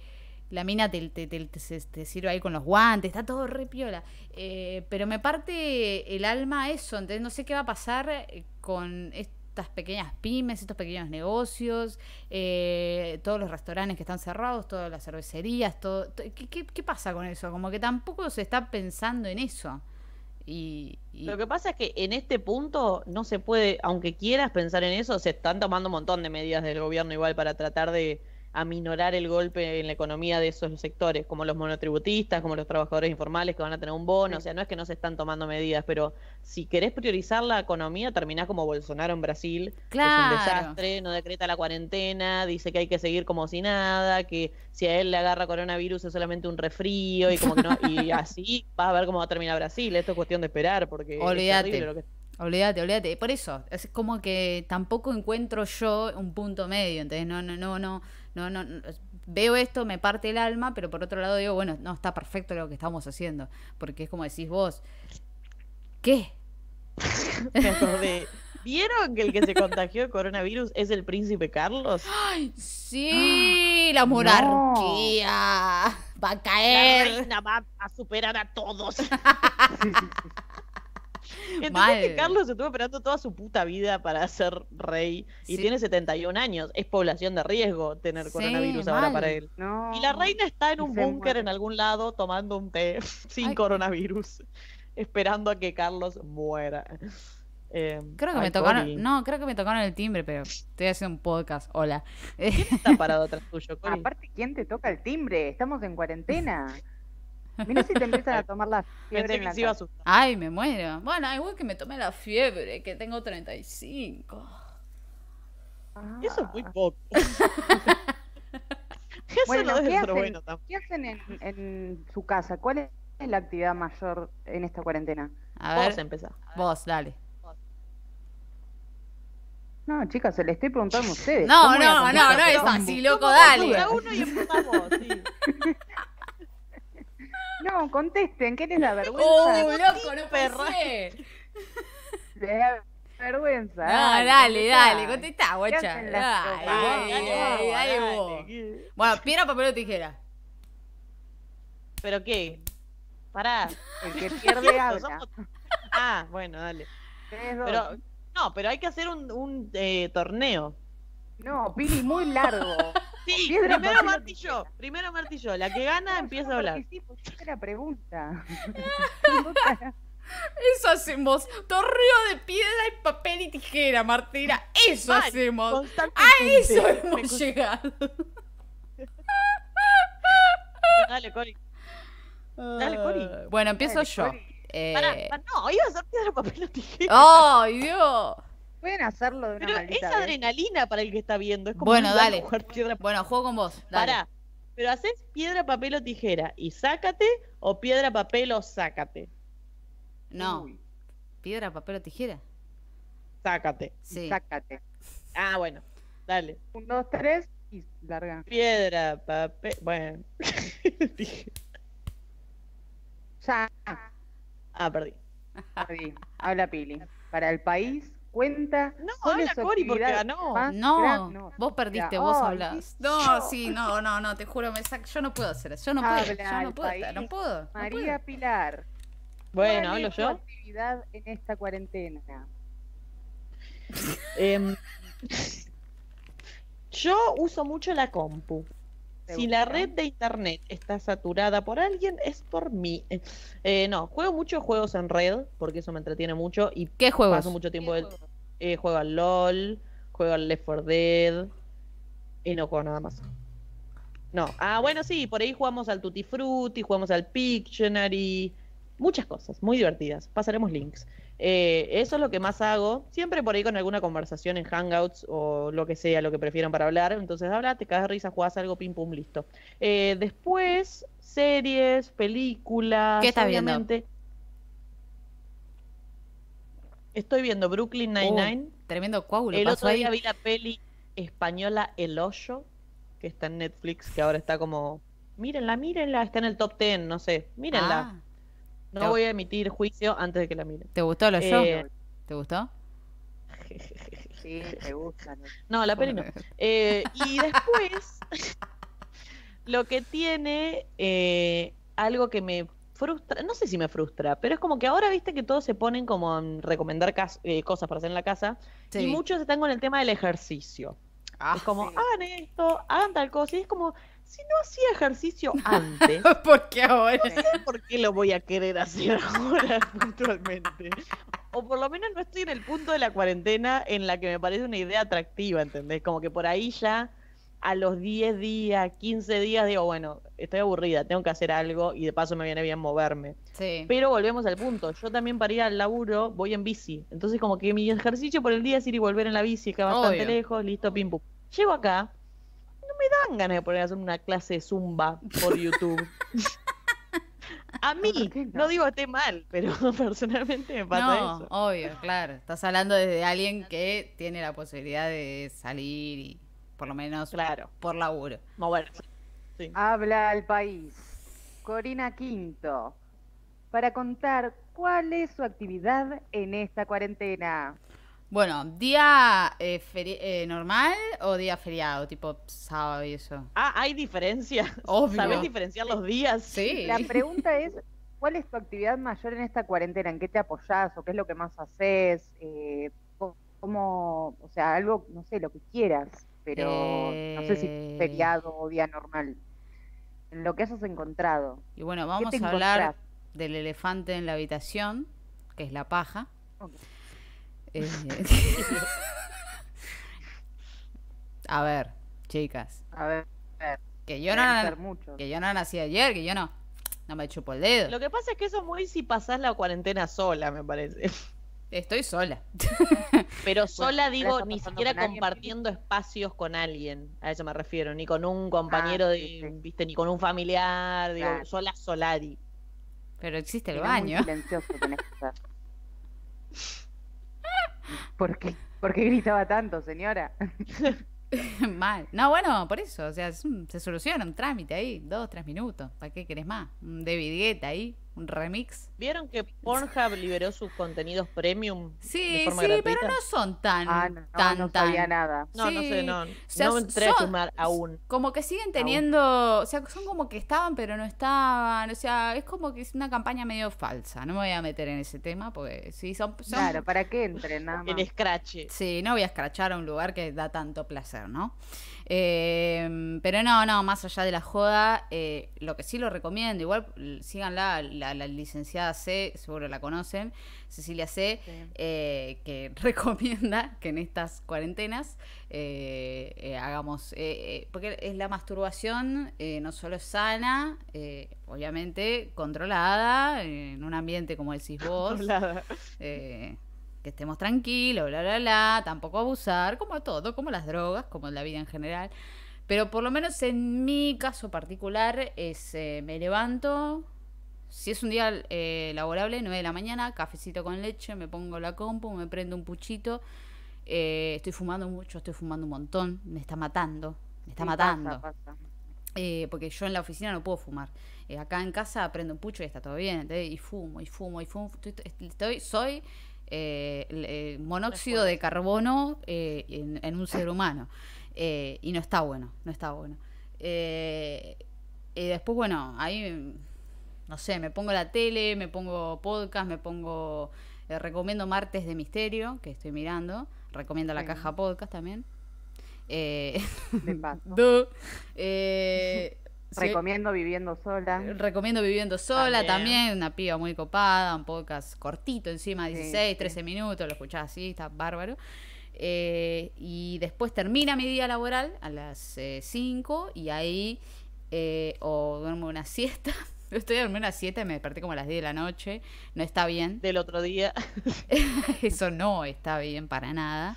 la mina te, te- te- te- sirve ahí con los guantes, está todo re piola. Eh, pero me parte el alma eso. Entonces no sé qué va a pasar eh, con estas pequeñas pymes, estos pequeños negocios, eh, todos los restaurantes que están cerrados, todas las cervecerías, todo. to- ¿Qué, qué, qué pasa con eso? Como que tampoco se está pensando en eso. Y, y- Lo que pasa es que en este punto no se puede, aunque quieras pensar en eso, se están tomando un montón de medidas del gobierno igual para tratar de aminorar el golpe en la economía de esos sectores, como los monotributistas, como los trabajadores informales que van a tener un bono, o sea, no es que no se están tomando medidas, pero si querés priorizar la economía, terminás como Bolsonaro en Brasil, Claro. que es un desastre, no decreta la cuarentena, dice que hay que seguir como si nada, que si a él le agarra coronavirus es solamente un resfrío y como que no, y así vas a ver cómo va a terminar Brasil, esto es cuestión de esperar porque es Olvídate. lo que Olvídate, olvídate. Por eso, es como que tampoco encuentro yo un punto medio. Entonces, no, no, no, no, no, no, no- Veo esto, me parte el alma, pero por otro lado digo, bueno, no, está perfecto lo que estamos haciendo. Porque es como decís vos, ¿qué? me acordé. ¿Vieron que el que se contagió de coronavirus es el príncipe Carlos? Sí, la monarquía va a La caer. reina va a superar a todos. Sí, sí, sí. Entonces Mal. que Carlos estuvo esperando toda su puta vida para ser rey y Sí. tiene 71 años. Es población de riesgo tener Sí, coronavirus ahora para él. No. Y la reina está en un búnker en algún lado tomando un té sin Ay. coronavirus, esperando a que Carlos muera. Eh, Creo que ay, me tocaron, Cori, no, creo que me tocaron el timbre, pero estoy haciendo un podcast. Hola. está parado atrás tuyo, Cori? Aparte, ¿quién te toca el timbre? Estamos en cuarentena. Mirá si te empiezan a tomar la fiebre Pensé en que la se iba a casa. asustar. Ay, me muero. Bueno, igual que me tomé la fiebre, que tengo 35. Eso es muy Ah. poco. Eso Bueno, no debe ¿qué hacen? bueno tampoco. ¿Qué hacen en, en su casa? ¿Cuál es la actividad mayor en esta cuarentena? A Vos ver, empezá. vos, dale. No, chicas, se le estoy preguntando a ustedes. No, ¿Cómo voy a no, no, no es así, loco, dale. uno y vos, sí. No, contesten, ¿qué les da vergüenza? ¡Oh, loco, no perra. Les da vergüenza. No, dale, dale, contestá. contestá, ¿Qué guacha. Dale, dale, Dale, dale, vos, dale dale, vos. ¿qué? Bueno, piedra, papel o tijera. ¿Pero qué? Pará. El que pierde ¿Quién habla. somos? Ah, bueno, dale. Pero No, pero hay que hacer un, un eh, torneo. No, Pili, muy largo. Sí, Piedra, primero papel o Marti y yo. Primero Marti y yo. La que gana No, empieza a hablar. hice la pregunta. Eso hacemos. Torneo de piedra y papel y tijera, Martina. Eso Mal, hacemos. A eso hemos llegado. Dale, Cori. Dale, Cori. Ah, Bueno, empiezo Dale, yo. Cori. Eh, pará, no, iba a ser piedra, papel o tijera. ¡Ay, Dios! Pueden hacerlo de una pero es vez. adrenalina para el que está viendo. Es como Bueno, dale. jugar piedra, Bueno, juego con vos. Dale. Pará. Pero haces piedra, papel o tijera y sácate o piedra, papel o sácate. No. Uy, ¿Piedra, papel o tijera? Sácate. Sí. Sácate. Ah, bueno. Dale. Un, dos, tres y larga. Piedra, papel. Bueno. Ya. ah, perdí. Perdí. Habla Pili. Para el país, cuenta. No, habla Cori porque ganó. No, vos perdiste, vos Ay, hablás. ¿qué No, sí, no, no, no, te juro, me sac- yo no puedo hacer eso. Yo no puedo, Habla yo no puedo, estar, no puedo. no María puedo. Pilar. Bueno, ¿cuál hablo es tu yo. actividad en esta cuarentena? Em, yo uso mucho la compu. ¿Te Si la red de internet está saturada por alguien, es por mí. Eh, no, juego muchos juegos en red, porque eso me entretiene mucho y ¿Qué juegos? paso mucho tiempo del, eh, juego al LOL, juego al Left 4 Dead y no juego nada más. No, ah, bueno, sí, por ahí jugamos al Tutti Frutti, jugamos al Pictionary, muchas cosas, muy divertidas. Pasaremos links. Eh, eso es lo que más hago, siempre por ahí con alguna conversación en Hangouts o lo que sea, lo que prefieran para hablar. Entonces habla, te cagas de risa, jugás algo, pim pum, listo. Eh, después, series, películas. ¿Qué estás viendo? Estoy viendo Brooklyn Nine-Nine. Tremendo coágulo. El otro día ahí. vi la peli española El Hoyo, que está en Netflix, que ahora está como. Mírenla, mírenla, está en el top 10, no sé. Mírenla. Ah, no voy a emitir juicio antes de que la miren. ¿Te gustó lo yo? Eh, ¿Te gustó? Sí, me gusta. ¿no? La peli no. Eh, y después, lo que tiene eh, algo que me frustra, no sé si me frustra, pero es como que ahora viste que todos se ponen como a recomendar eh, cosas para hacer en la casa y muchos están con el tema del ejercicio. Ah, es como, sí. hagan esto, hagan tal cosa, y es como, si no hacía ejercicio antes, ¿Por qué ahora? no sé por qué lo voy a querer hacer ahora puntualmente. O por lo menos no estoy en el punto de la cuarentena en la que me parece una idea atractiva, ¿entendés? Como que por ahí ya a los 10 días, 15 días digo, bueno, estoy aburrida, tengo que hacer algo y de paso me viene bien moverme. Sí. Pero volvemos al punto, yo también para ir al laburo voy en bici, entonces como que mi ejercicio por el día es ir y volver en la bici, que es bastante Obvio. lejos, listo, pim pum. Llego acá, me dan ganas de poner a hacer una clase de zumba por YouTube. A mí, ¿Por qué no? no? digo que esté mal, pero personalmente me pasa No, eso. obvio, claro. Estás hablando desde alguien que tiene la posibilidad de salir y por lo menos Claro, por laburo. moverse. Sí. Habla el país. Corina Quinto. Para contar cuál es su actividad en esta cuarentena. Bueno, ¿día eh, feri- eh, normal o día feriado? Tipo sábado y eso. Ah, ¿hay diferencia? Obvio. ¿Sabes diferenciar los días? Sí. La pregunta es, ¿cuál es tu actividad mayor en esta cuarentena? ¿En qué te apoyás o qué es lo que más haces? Eh, ¿Cómo, o sea, algo, no sé, lo que quieras, pero no sé si Eh. feriado o día normal. En lo que hayas encontrado. Y bueno, ¿Qué vamos a hablar encontrás? del elefante en la habitación, que es la paja. Ok. Eh, a ver, chicas, A ver, que yo no, que yo no nací ayer, que yo no, no me chupo el dedo. Lo que pasa es que eso es muy si pasás la cuarentena sola, me parece. Estoy sola. Pero sola ¿la digo, ni siquiera con alguien, compartiendo espacios con alguien, a eso me refiero, ni con un compañero Ah, de, sí, sí. viste, ni con un familiar, digo, Claro. sola solari. Pero existe el Pero muy baño. silencioso tenés que. ¿Por qué? ¿Por qué gritaba tanto, señora? Mal. No, bueno, por eso. O sea, se soluciona un trámite ahí. Dos, tres minutos. ¿Para qué querés más? Un David Guetta ahí. Un remix. ¿Vieron que Pornhub liberó sus contenidos premium? Sí, de sí, pero no son tan, Ah, no, tan, no tan. sabía nada. No, no sé, Sí. no. O sea, no me entré a sumar aún. Como que siguen teniendo, o sea, son como que estaban pero no estaban, o sea, es como que es una campaña medio falsa. No me voy a meter en ese tema porque sí, son... son Claro, para que entren nada más. En Scratch. Sí, no voy a escrachar a un lugar que da tanto placer, ¿no? Eh, pero no, no, más allá de la joda, eh, lo que sí lo recomiendo, igual síganla, la, la licenciada C, seguro la conocen, Cecilia C, Sí. eh, que recomienda que en estas cuarentenas eh, eh, hagamos, eh, porque es la masturbación, eh, no solo es sana, obviamente controlada, en un ambiente como decís vos, que estemos tranquilos, bla, bla, bla, tampoco abusar, como todo, como las drogas, como la vida en general. Pero por lo menos en mi caso particular es, eh, me levanto, si es un día eh, laborable, 9 de la mañana, cafecito con leche, me pongo la compu, me prendo un puchito, eh, estoy fumando mucho, estoy fumando un montón, me está matando, me está Sí, matando. pasa, pasa. Eh, porque yo en la oficina no puedo fumar. Eh, acá en casa prendo un pucho y está todo bien, ¿entendés? Y fumo, y fumo, y fumo. Estoy, estoy- soy eh, monóxido de carbono eh, en, en un ser humano. Eh, y no está bueno, no está bueno. Y después, bueno, ahí, no sé, me pongo la tele, me pongo podcast, me pongo... recomiendo Martes de Misterio, que estoy mirando. Recomiendo la Sí. caja podcast también. Eh, De paso. Du. Eh, Recomiendo viviendo sola. recomiendo Viviendo Sola También. también. una piba muy copada, un podcast cortito encima, Sí, 16, sí. 13 minutos, lo escuchás así, está bárbaro. Eh, y después termina mi día laboral a las 5 y ahí eh, o duermo una siesta. Estoy durmiendo una siesta y me desperté como a las 10 de la noche. No está bien. Del otro día. Eso no está bien para nada.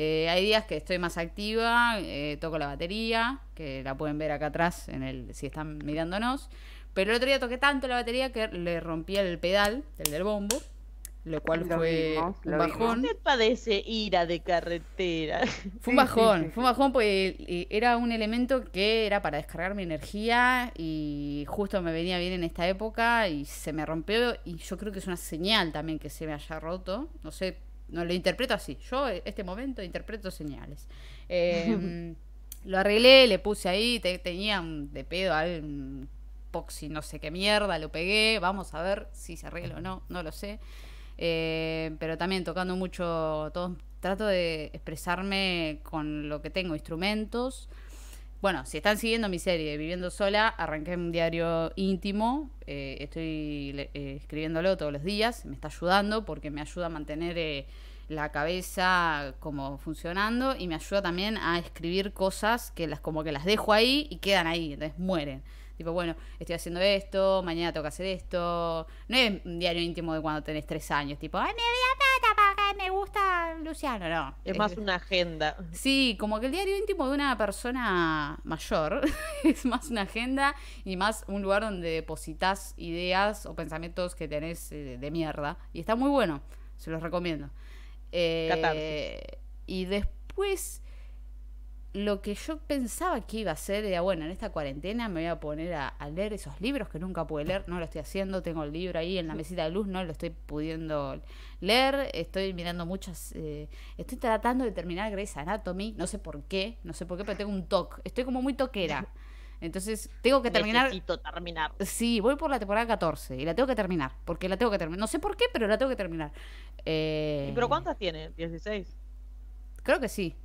Eh, hay días que estoy más activa, eh, toco la batería, que la pueden ver acá atrás en el, si están mirándonos. Pero el otro día toqué tanto la batería que le rompí el pedal, el del bombo, lo cual Lo fue vimos, un bajón. Usted padece ira de carretera. Fue un Sí, sí, bajón, sí, fue un bajón porque eh, era un elemento que era para descargar mi energía y justo me venía bien en esta época y se me rompió y yo creo que es una señal también que se me haya roto. No sé, no lo interpreto así. Yo eh, este momento interpreto señales. Eh, lo arreglé, le puse ahí, te- tenía un- de pedo al un poxy no sé qué mierda, lo pegué, vamos a ver si se arregla o no, no lo sé. Eh, pero también tocando mucho, todo, trato de expresarme con lo que tengo, instrumentos. Bueno, si están siguiendo mi serie Viviendo Sola, arranqué un diario íntimo, eh, estoy eh, escribiéndolo todos los días, me está ayudando porque me ayuda a mantener eh, la cabeza como funcionando y me ayuda también a escribir cosas que las como que las dejo ahí y quedan ahí, entonces mueren. Tipo, bueno, estoy haciendo esto, mañana tengo que hacer esto. No es un diario íntimo de cuando tenés tres años, tipo, ay, me voy a plata porque me gusta Luciano, no. Es más una agenda. Sí, como que el diario íntimo de una persona mayor es más una agenda y más un lugar donde depositas ideas o pensamientos que tenés eh, de mierda. Y está muy bueno, se los recomiendo. Eh, y después, lo que yo pensaba que iba a hacer era, bueno, en esta cuarentena me voy a poner a, a leer esos libros que nunca pude leer, no lo estoy haciendo, tengo el libro ahí en la mesita de luz, no lo estoy pudiendo leer, estoy mirando muchas, eh, estoy tratando de terminar Grey's Anatomy, no sé por qué, no sé por qué, pero tengo un toque, estoy como muy toquera. Entonces, tengo que terminar. Necesito terminar. Sí, voy por la temporada 14 y la tengo que terminar, porque la tengo que terminar. No sé por qué, pero la tengo que terminar. Eh, ¿Y pero cuántas tiene? ¿16? Creo que sí.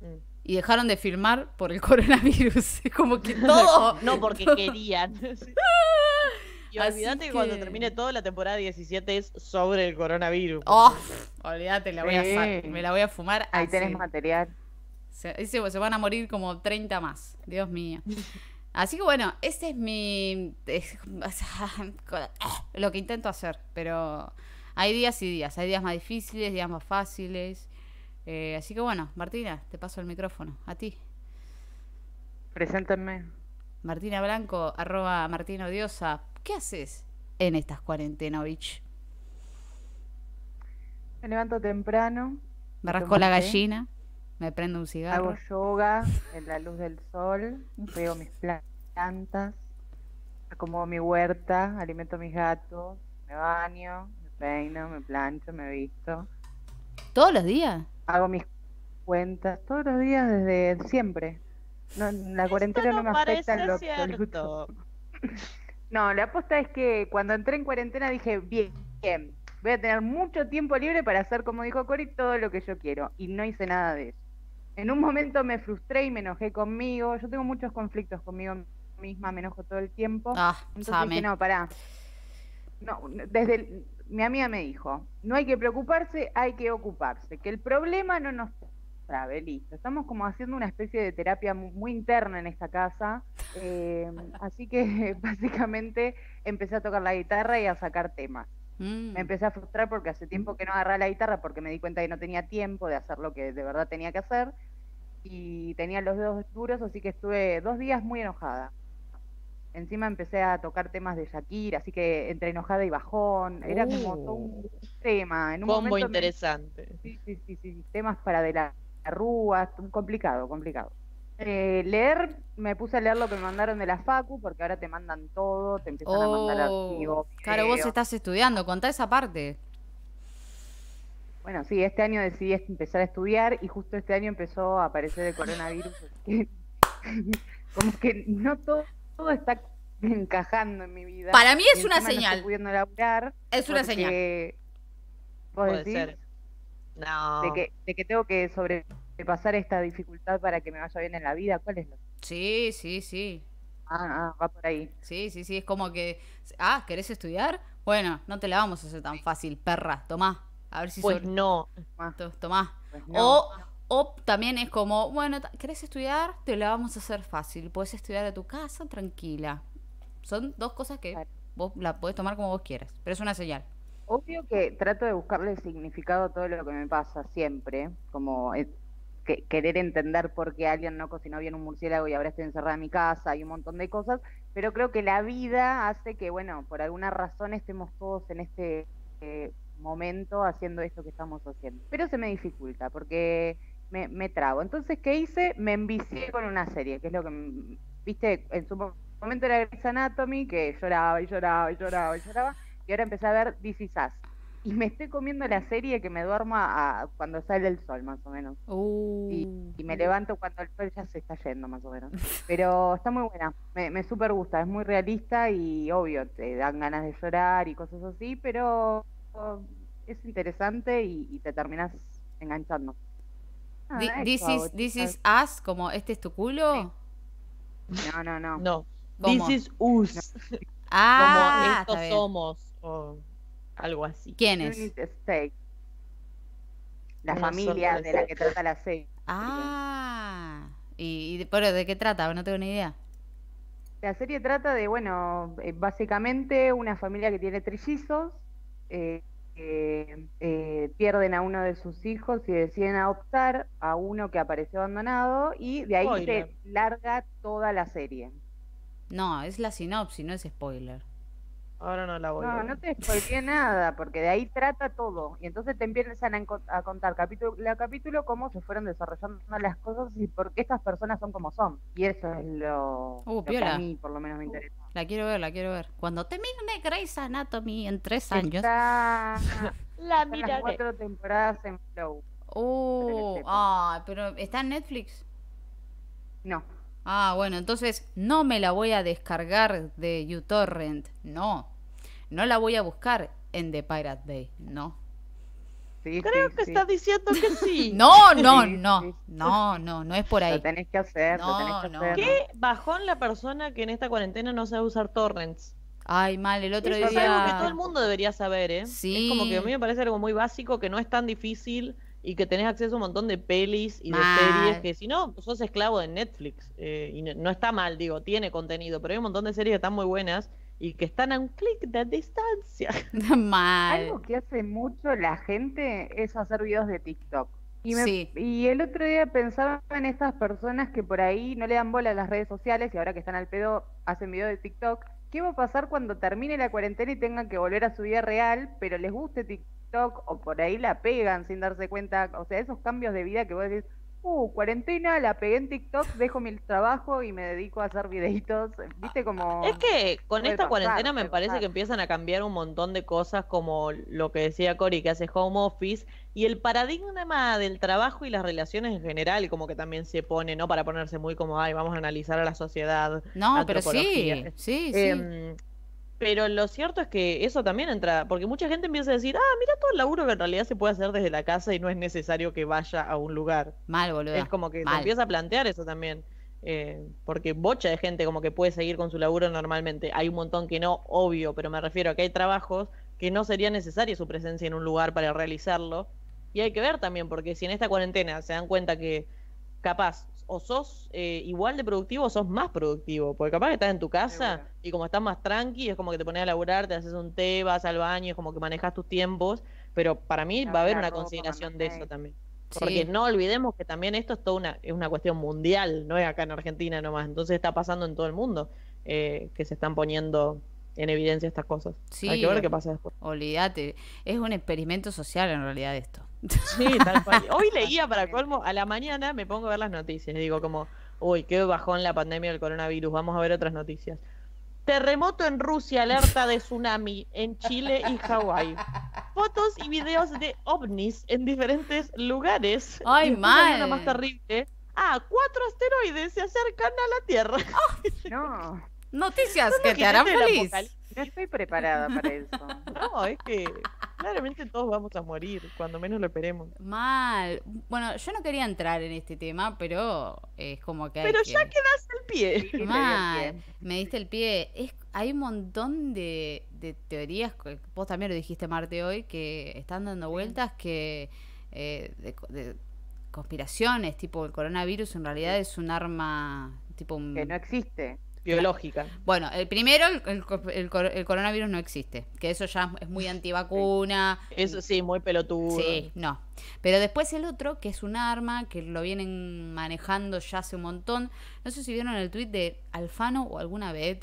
Mm. Y dejaron de filmar por el coronavirus. Como que todo. No, porque querían. Y olvídate que cuando termine todo, la temporada 17 es sobre el coronavirus. Oh, olvídate, la voy a Sí. me la voy a fumar. Ahí así. tenés material. Se, se, se van a morir como 30 más. Dios mío. Así que bueno, ese es mi. es- lo que intento hacer. Pero hay días y días. Hay días más difíciles, días más fáciles. Eh, así que bueno, Martina, te paso el micrófono. A ti. Preséntenme. Martina Blanco, arroba Martina Odiosa. ¿Qué haces en estas cuarentenas, bitch? Me levanto temprano. Me rasco la gallina, me prendo un cigarro. Hago yoga en la luz del sol. Veo mis pla- plantas. acomodo mi huerta, alimento a mis gatos, me baño, me peino, me plancho, me visto. ¿Todos los días? Hago mis cuentas todos los días desde siempre. No, la cuarentena Esto no, no me afecta en lo absoluto. No, la aposta es que cuando entré en cuarentena dije, bien, bien, voy a tener mucho tiempo libre para hacer, como dijo Cori, todo lo que yo quiero. Y no hice nada de eso. En un momento me frustré y me enojé conmigo. Yo tengo muchos conflictos conmigo misma, me enojo todo el tiempo. Ah, Entonces dije, no, pará. No, desde el- mi amiga me dijo, no hay que preocuparse, hay que ocuparse, que el problema no nos trabe, listo. Estamos como haciendo una especie de terapia mu- muy interna en esta casa, eh, así que básicamente empecé a tocar la guitarra y a sacar temas. Mm. Me empecé a frustrar porque hace tiempo que no agarraba la guitarra porque me di cuenta que no tenía tiempo de hacer lo que de verdad tenía que hacer y tenía los dedos duros, así que estuve dos días muy enojada. Encima empecé a tocar temas de Shakira, así que entre enojada y bajón, era como todo un tema. En un Combo momento me- interesante. Sí, sí, sí, sí, temas para de la, rúa, complicado, complicado. Eh, leer, me puse a leer lo que me mandaron de la Facu, porque ahora te mandan todo, te empiezan a mandar Oh, archivos. claro, vos estás estudiando, contá esa parte. Bueno, sí, este año decidí empezar a estudiar y justo este año empezó a aparecer el coronavirus. como que no todo, todo está encajando en mi vida. Para mí es y una no señal. estoy pudiendo laburar Es una señal. porque vos Puede decís ser. No. de que, de que tengo que sobrepasar esta dificultad para que me vaya bien en la vida. ¿Cuál es? lo- Sí, sí, sí. Ah, ah, va por ahí. Sí, sí, sí. Es como que. Ah, ¿querés estudiar? Bueno, no te la vamos a hacer tan fácil, perra. Tomá. A ver si Pues sobre- no. To- Tomá. pues no. O, o también es como, bueno, ¿querés estudiar? Te la vamos a hacer fácil. Puedes estudiar a tu casa tranquila. Son dos cosas que vos la podés tomar como vos quieras. Pero es una señal. Obvio que trato de buscarle significado a todo lo que me pasa siempre, como eh, que- querer entender por qué alguien no cocinó bien un murciélago y ahora estoy encerrada en mi casa y un montón de cosas, pero creo que la vida hace que, bueno, por alguna razón estemos todos en este eh, momento haciendo esto que estamos haciendo. Pero se me dificulta porque me, me trago. Entonces, ¿qué hice? Me envicié con una serie, que es lo que, mm, viste, en su mo- momento era Grey's Anatomy, que lloraba y lloraba y lloraba y lloraba y ahora empecé a ver This Is Us. Y me estoy comiendo la serie que me duermo a- cuando sale el sol, más o menos. Uh. Y, y me levanto cuando el sol ya se está yendo, más o menos. Pero está muy buena, me, me súper gusta, es muy realista y obvio, te dan ganas de llorar y cosas así, pero oh, es interesante y, y te terminas enganchando. Ah, this, is, this is us, como este es tu culo. No, no, no. No. ¿Cómo? This is us. Ah, Como estos somos. O algo así. ¿Quién es? Unit State. La Una familia de la que trata la serie. Ah. ¿Y, y pero de qué trata? No tengo ni idea. La serie trata de, bueno, eh, básicamente una familia que tiene trillizos, eh, eh, eh, pierden a uno de sus hijos y deciden adoptar a uno que apareció abandonado y de ahí Spoiler. se larga toda la serie. No, es la sinopsis, no es spoiler. Ahora no la voy a No, ver. no te spoileé nada, porque de ahí trata todo. Y entonces te empiezan a, contar capítulo a capítulo cómo se fueron desarrollando las cosas y por qué estas personas son como son. Y eso es lo, Uh, lo que a mí por lo menos me interesa. La quiero ver, la quiero ver. Cuando termine Grey's Anatomy en tres años. Está, La están las miraré. cuatro temporadas en Flow. Oh, ah, pero ¿está en Netflix? No, Ah, bueno, entonces no me la voy a descargar de uTorrent. No. No la voy a buscar en The Pirate Bay. No. sí, Creo sí, que sí. estás diciendo que sí. No, no, Sí, no. sí. No, no, no es por ahí. Lo tenés que hacer, lo tenés que No, no. hacer. ¿Qué bajón la persona que en esta cuarentena no sabe usar torrents? Ay, mal, el otro Eso es algo que todo día. el mundo debería saber, ¿eh? Sí. Es como que a mí me parece algo muy básico, que no es tan difícil y que tenés acceso a un montón de pelis y de series que si no, sos esclavo de Netflix. eh, y no, no está mal, digo, tiene contenido, pero hay un montón de series que están muy buenas y que están a un clic de distancia. Mal. Algo que hace mucho la gente es hacer videos de TikTok. Y, me- Sí. y el otro día pensaba en estas personas que por ahí no le dan bola a las redes sociales y ahora que están al pedo hacen videos de TikTok. ¿Qué va a pasar cuando termine la cuarentena y tengan que volver a su vida real, pero les guste TikTok o por ahí la pegan sin darse cuenta? O sea, esos cambios de vida que vos decís, uh, cuarentena, la pegué en TikTok, dejo mi trabajo y me dedico a hacer videitos. ¿Viste como Es que con esta pasar, cuarentena me parece pasar. que empiezan a cambiar un montón de cosas como lo que decía Cory, que hace home office, y el paradigma del trabajo y las relaciones en general, como que también se pone, ¿no? Para ponerse muy como, ay, vamos a analizar a la sociedad. No, pero sí, sí, sí. Pero lo cierto es que eso también entra, porque mucha gente empieza a decir, ah, mira todo el laburo que en realidad se puede hacer desde la casa y no es necesario que vaya a un lugar. Mal, boludo. Es como que se empieza a plantear eso también. eh, porque bocha de gente como que puede seguir con su laburo normalmente. Hay un montón que no, obvio, pero me refiero a que hay trabajos que no sería necesaria su presencia en un lugar para realizarlo. Y hay que ver también, porque si en esta cuarentena se dan cuenta que capaz o sos eh, igual de productivo o sos más productivo, porque capaz que estás en tu casa y como estás más tranqui, es como que te pones a laburar, te haces un té, vas al baño, es como que manejas tus tiempos, pero para mí va a haber una ropa, consideración de eso también. Sí. Porque no olvidemos que también esto es toda una, es una cuestión mundial, no es acá en Argentina nomás. Entonces está pasando en todo el mundo eh, que se están poniendo en evidencia estas cosas. Sí. Hay que ver qué pasa después. Olvídate. Es un experimento social en realidad esto. Sí, tal cual. Hoy leía para colmo, a la mañana me pongo a ver las noticias. Digo como, uy, qué bajón la pandemia del coronavirus. Vamos a ver otras noticias. Terremoto en Rusia, alerta de tsunami en Chile y Hawái. Fotos y videos de ovnis en diferentes lugares. Ay, Y había una mal. más terrible. Ah, cuatro asteroides se acercan a la Tierra. No, Noticias que te harán feliz. no estoy preparada para eso. No, es que claramente todos vamos a morir cuando menos lo esperemos. Mal. Bueno, yo no quería entrar en este tema, pero es como que hay Pero que... ya quedas el pie. Mal, me diste el pie. Es, hay un montón de, de teorías, que vos también lo dijiste Marte hoy, que están dando vueltas que eh, de, co- de conspiraciones, tipo el coronavirus en realidad es un arma, tipo un... Que no existe. Biológica. Bueno, el primero, el, el el cor- el coronavirus no existe, que eso ya es muy antivacuna. Eso sí, muy pelotudo. Sí, no. Pero después el otro, que es un arma, que lo vienen manejando ya hace un montón. No sé si vieron el tweet de Alfano o alguna vez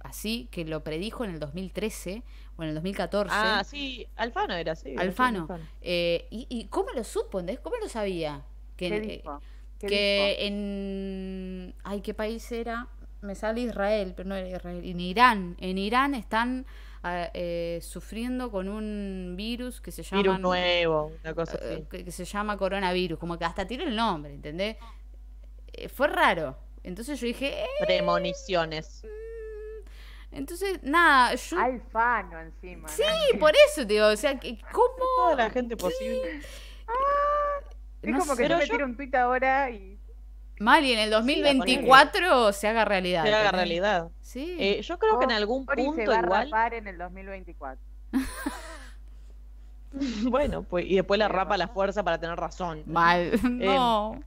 así, que lo predijo en el 2013 o en el 2014. Ah, sí, Alfano era, sí. Alfano. Eh, y, ¿Y cómo lo supo? ¿entendés? ¿Cómo lo sabía? Que, ¿Qué eh, dijo? ¿Qué que dijo? en... Ay, ¿qué país era? Me sale Israel, pero no era Israel. En Irán. En Irán están ah, eh, sufriendo con un virus que se llama... Virus nuevo, una cosa eh, así. que, que se llama coronavirus, como que hasta tiene el nombre, ¿entendés? Eh, fue raro. Entonces yo dije, eh, Premoniciones. entonces, nada, yo... Alfano encima. sí, ¿no? por eso, digo, o sea, que- ¿cómo? Toda la gente posible. Es no como sé. que yo me yo- tiro un tuit ahora y Mal, y en el 2024 se haga realidad. Se haga realidad. Sí. Eh, yo creo que en algún Ori se punto va a igual. rapar en el 2024. Bueno, pues, y después la rapa a la fuerza para tener razón. Mal, no.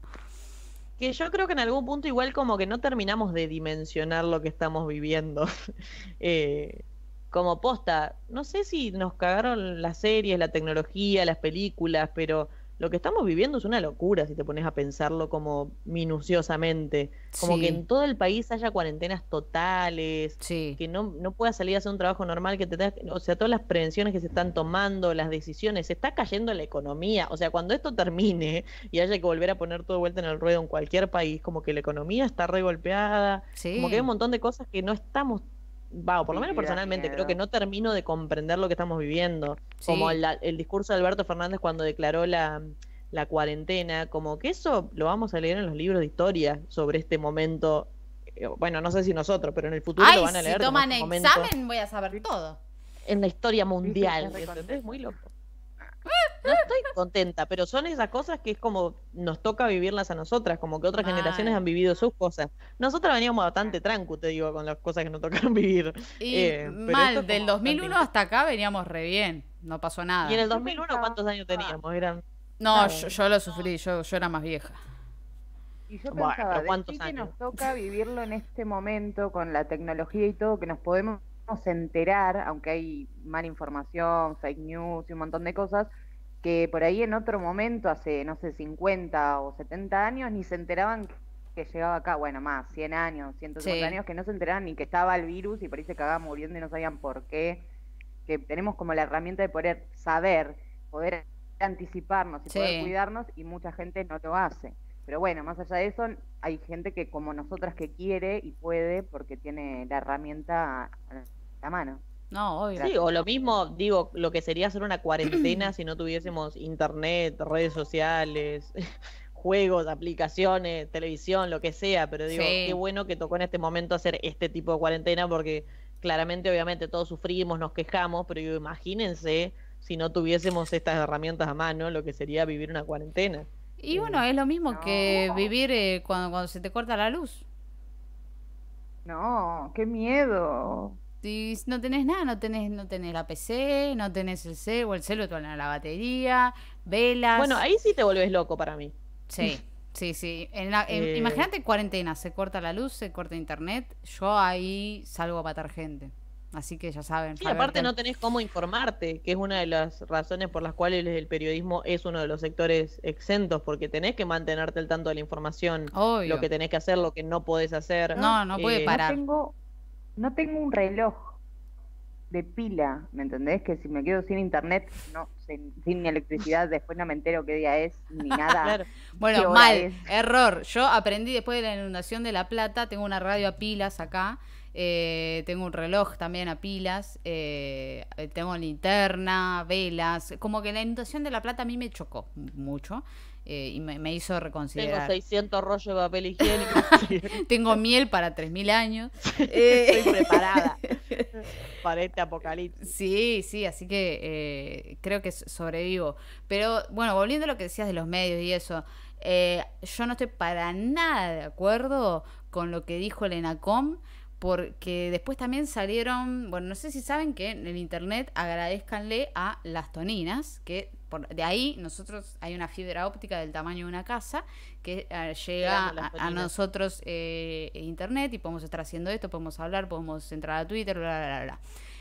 Que yo creo que en algún punto igual como que no terminamos de dimensionar lo que estamos viviendo. Eh, como posta, no sé si nos cagaron las series, la tecnología, las películas, pero lo que estamos viviendo es una locura si te pones a pensarlo como minuciosamente. Como Sí. que en todo el país haya cuarentenas totales, Sí. que no, no puedas salir a hacer un trabajo normal, que te que- o sea, todas las prevenciones que se están tomando, las decisiones, se está cayendo la economía. O sea, cuando esto termine y haya que volver a poner todo de vuelta en el ruedo en cualquier país, como que la economía está re golpeada, Sí. como que hay un montón de cosas que no estamos, va, o por lo menos personalmente, creo que no termino de comprender lo que estamos viviendo. Como el, el discurso de Alberto Fernández cuando declaró la, la cuarentena, como que eso lo vamos a leer en los libros de historia sobre este momento. Eh, Bueno, no sé si nosotros, pero en el futuro Ay, lo van a si leer como toman este momento examen voy a saber todo. en la historia mundial. ¿entendés? Muy loco. No estoy contenta, pero son esas cosas que es como nos toca vivirlas a nosotras, como que otras Mal. generaciones han vivido sus cosas. Nosotras veníamos bastante trancu, te digo, con las cosas que nos tocaron vivir. Y Eh, mal, es del como 2001 bastante- hasta acá veníamos re bien. No pasó nada. Y en el Yo 2001, pensaba- ¿cuántos años teníamos? Eran No, yo, yo lo sufrí, yo, yo era más vieja. Y yo Bueno, pensaba, ¿cuántos que años? nos toca vivirlo en este momento con la tecnología y todo, que nos podemos enterar, aunque hay mala información, fake news y un montón de cosas, que por ahí en otro momento, hace, no sé, 50 o 70 años, ni se enteraban que llegaba acá, bueno, más, 100 años, 150 Sí. años, que no se enteraban ni que estaba el virus y por ahí se cagaban muriendo y no sabían por qué, que tenemos como la herramienta de poder saber, poder anticiparnos y Sí. poder cuidarnos y mucha gente no lo hace. Pero bueno, más allá de eso, hay gente que como nosotras que quiere y puede porque tiene la herramienta a la mano. No, obvio. Sí, o lo mismo, digo, lo que sería hacer una cuarentena si no tuviésemos internet, redes sociales, juegos, aplicaciones, televisión, lo que sea, pero digo, Sí. qué bueno que tocó en este momento hacer este tipo de cuarentena porque claramente, obviamente, todos sufrimos, nos quejamos, pero digo, imagínense si no tuviésemos estas herramientas a mano, lo que sería vivir una cuarentena. Y bueno, es lo mismo que No. vivir eh, cuando, cuando se te corta la luz. No, qué miedo. Y no tenés nada, no tenés, no tenés la PC, no tenés el celu, o el celu, toda la batería, velas. Bueno, ahí sí te volvés loco para mí. Sí, sí, sí. En la- en- Eh. Imagínate cuarentena, se corta la luz, se corta internet, yo ahí salgo a matar gente. Así que ya saben. Sí, aparte no tenés cómo informarte, que es una de las razones por las cuales el periodismo es uno de los sectores exentos, porque tenés que mantenerte al tanto de la información, Obvio. lo que tenés que hacer, lo que no podés hacer. No, no puede Eh, parar. No tengo, no tengo un reloj de pila, ¿me entendés? Que si me quedo sin internet, no, sin, sin electricidad, después no me entero qué día es ni nada. Claro. Bueno, mal, es. error. Yo aprendí después de la inundación de La Plata, tengo una radio a pilas acá, eh, tengo un reloj también a pilas, eh, tengo linterna, velas, como que la inundación de La Plata a mí me chocó mucho eh, y me, me hizo Tengo reconsiderar. 600 rollos de papel higiénico. Tengo miel para 3.000 años. Eh, Estoy preparada para este apocalipsis. Sí, sí, así que eh, creo que sobrevivo. Pero bueno, volviendo a lo que decías de los medios y eso, eh, yo no estoy para nada de acuerdo con lo que dijo el ENACOM, porque después también salieron, bueno, no sé si saben que en el internet agradezcanle a las toninas, que por, de ahí nosotros hay una fibra óptica del tamaño de una casa que eh, llega a, nosotros eh, internet y podemos estar haciendo esto, podemos hablar, podemos entrar a Twitter, bla, bla, bla, bla.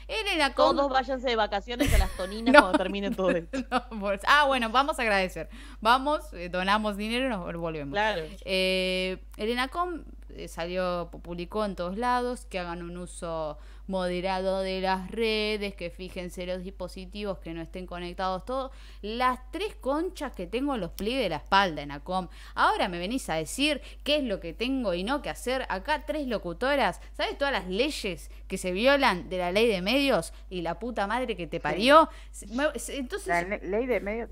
El ENACOM Todos váyanse de vacaciones a las toninas No. cuando termine todo esto. No, por- ah, bueno, vamos a agradecer. Vamos, eh, donamos dinero y nos volvemos. Claro. Eh, el ENACOM eh, salió, pu- publicó en todos lados que hagan un uso moderado de las redes, que fíjense los dispositivos que no estén conectados todos. Las tres conchas que tengo en los pliegues de la espalda, ENACOM. Ahora me venís a decir qué es lo que tengo y no que hacer. Acá tres locutoras, ¿sabes todas las leyes que se violan de la ley de medios y la puta madre que te parió? Entonces... La le- ley de medio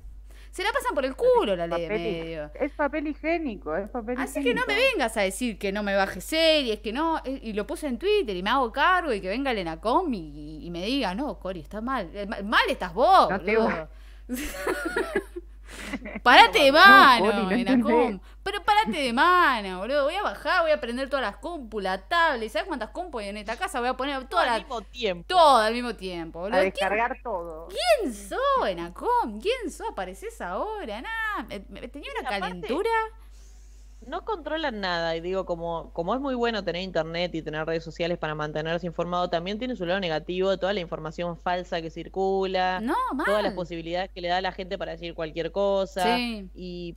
Se la pasan por el culo la ley de medio. es papel higiénico, es papel Así que no me vengas a decir que no me baje series, que no. eh, Y lo puse en Twitter y me hago cargo y que venga el Enacom y, y me diga, no, Cori, está mal. Eh, ma- Mal estás vos, No te. Parate de No, mano, Cori, no Enacom. entendés. Pero parate de mano, boludo. Voy a bajar, voy a prender todas las compus, la tablet. ¿Sabes cuántas compus hay en esta casa? Voy a poner Todo todas al mismo tiempo. Todo al mismo tiempo, A boludo. ¿Quién descargar todo. ¿Quién sos, Enacom? ¿Quién sos? ¿Apareces ahora? Nada. me- me- Tenía una aparte- calentura. no controlan nada y digo como como es muy bueno tener internet y tener redes sociales para mantenerse informado también tiene su lado negativo de toda la información falsa que circula No, mal. todas las posibilidades que le da a la gente para decir cualquier cosa Sí. y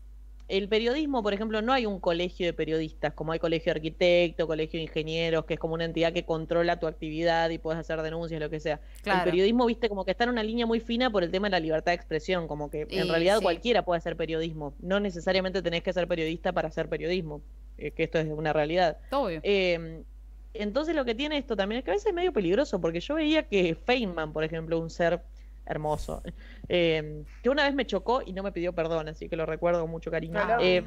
el periodismo por ejemplo no hay un colegio de periodistas como hay colegio de arquitectos colegio de ingenieros que es como una entidad que controla tu actividad y puedes hacer denuncias lo que sea Claro. el periodismo viste como que está en una línea muy fina por el tema de la libertad de expresión como que en realidad sí. cualquiera puede hacer periodismo no necesariamente tenés que ser periodista para hacer periodismo eh, que esto es una realidad Obvio. eh, entonces lo que tiene esto también es que a veces es medio peligroso, porque yo veía que Feynman, por ejemplo, un ser hermoso, eh, que una vez me chocó y no me pidió perdón, así que lo recuerdo con mucho cariño. Eh,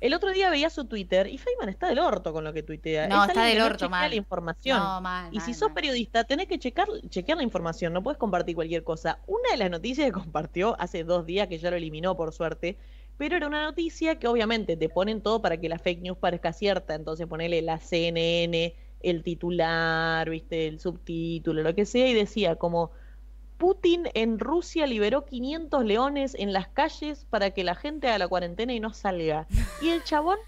el otro día veía su Twitter y Feynman está del orto con lo que tuitea. No, Es está del que orto, mal. la información. No, mal, Y mal, si sos mal. periodista, tenés que checar, chequear la información, no puedes compartir cualquier cosa. Una de las noticias que compartió hace dos días, que ya lo eliminó por suerte, pero era una noticia que obviamente te ponen todo para que la fake news parezca cierta. Entonces ponele la CNN, el titular, viste, el subtítulo, lo que sea, y decía como Putin en Rusia liberó 500 leones en las calles para que la gente haga la cuarentena y no salga. Y el chabón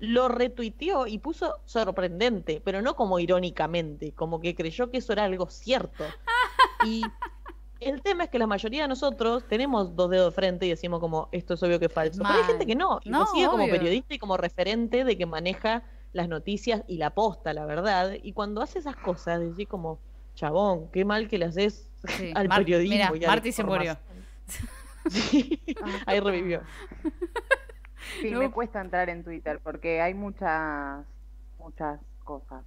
lo retuiteó y puso sorprendente, pero no como irónicamente, como que creyó que eso era algo cierto. Y el tema es que la mayoría de nosotros tenemos dos dedos de frente y decimos como esto es obvio que es falso. Pero hay gente que no, y No, lo sigue como periodista y como referente de que maneja las noticias y la posta, la verdad. Y cuando hace esas cosas, decís como, chabón, qué mal que le haces Sí, al Mar- periodismo. mira, y Marty se murió. Sí, ahí revivió. Sí, No. me cuesta entrar en Twitter porque hay muchas, muchas cosas.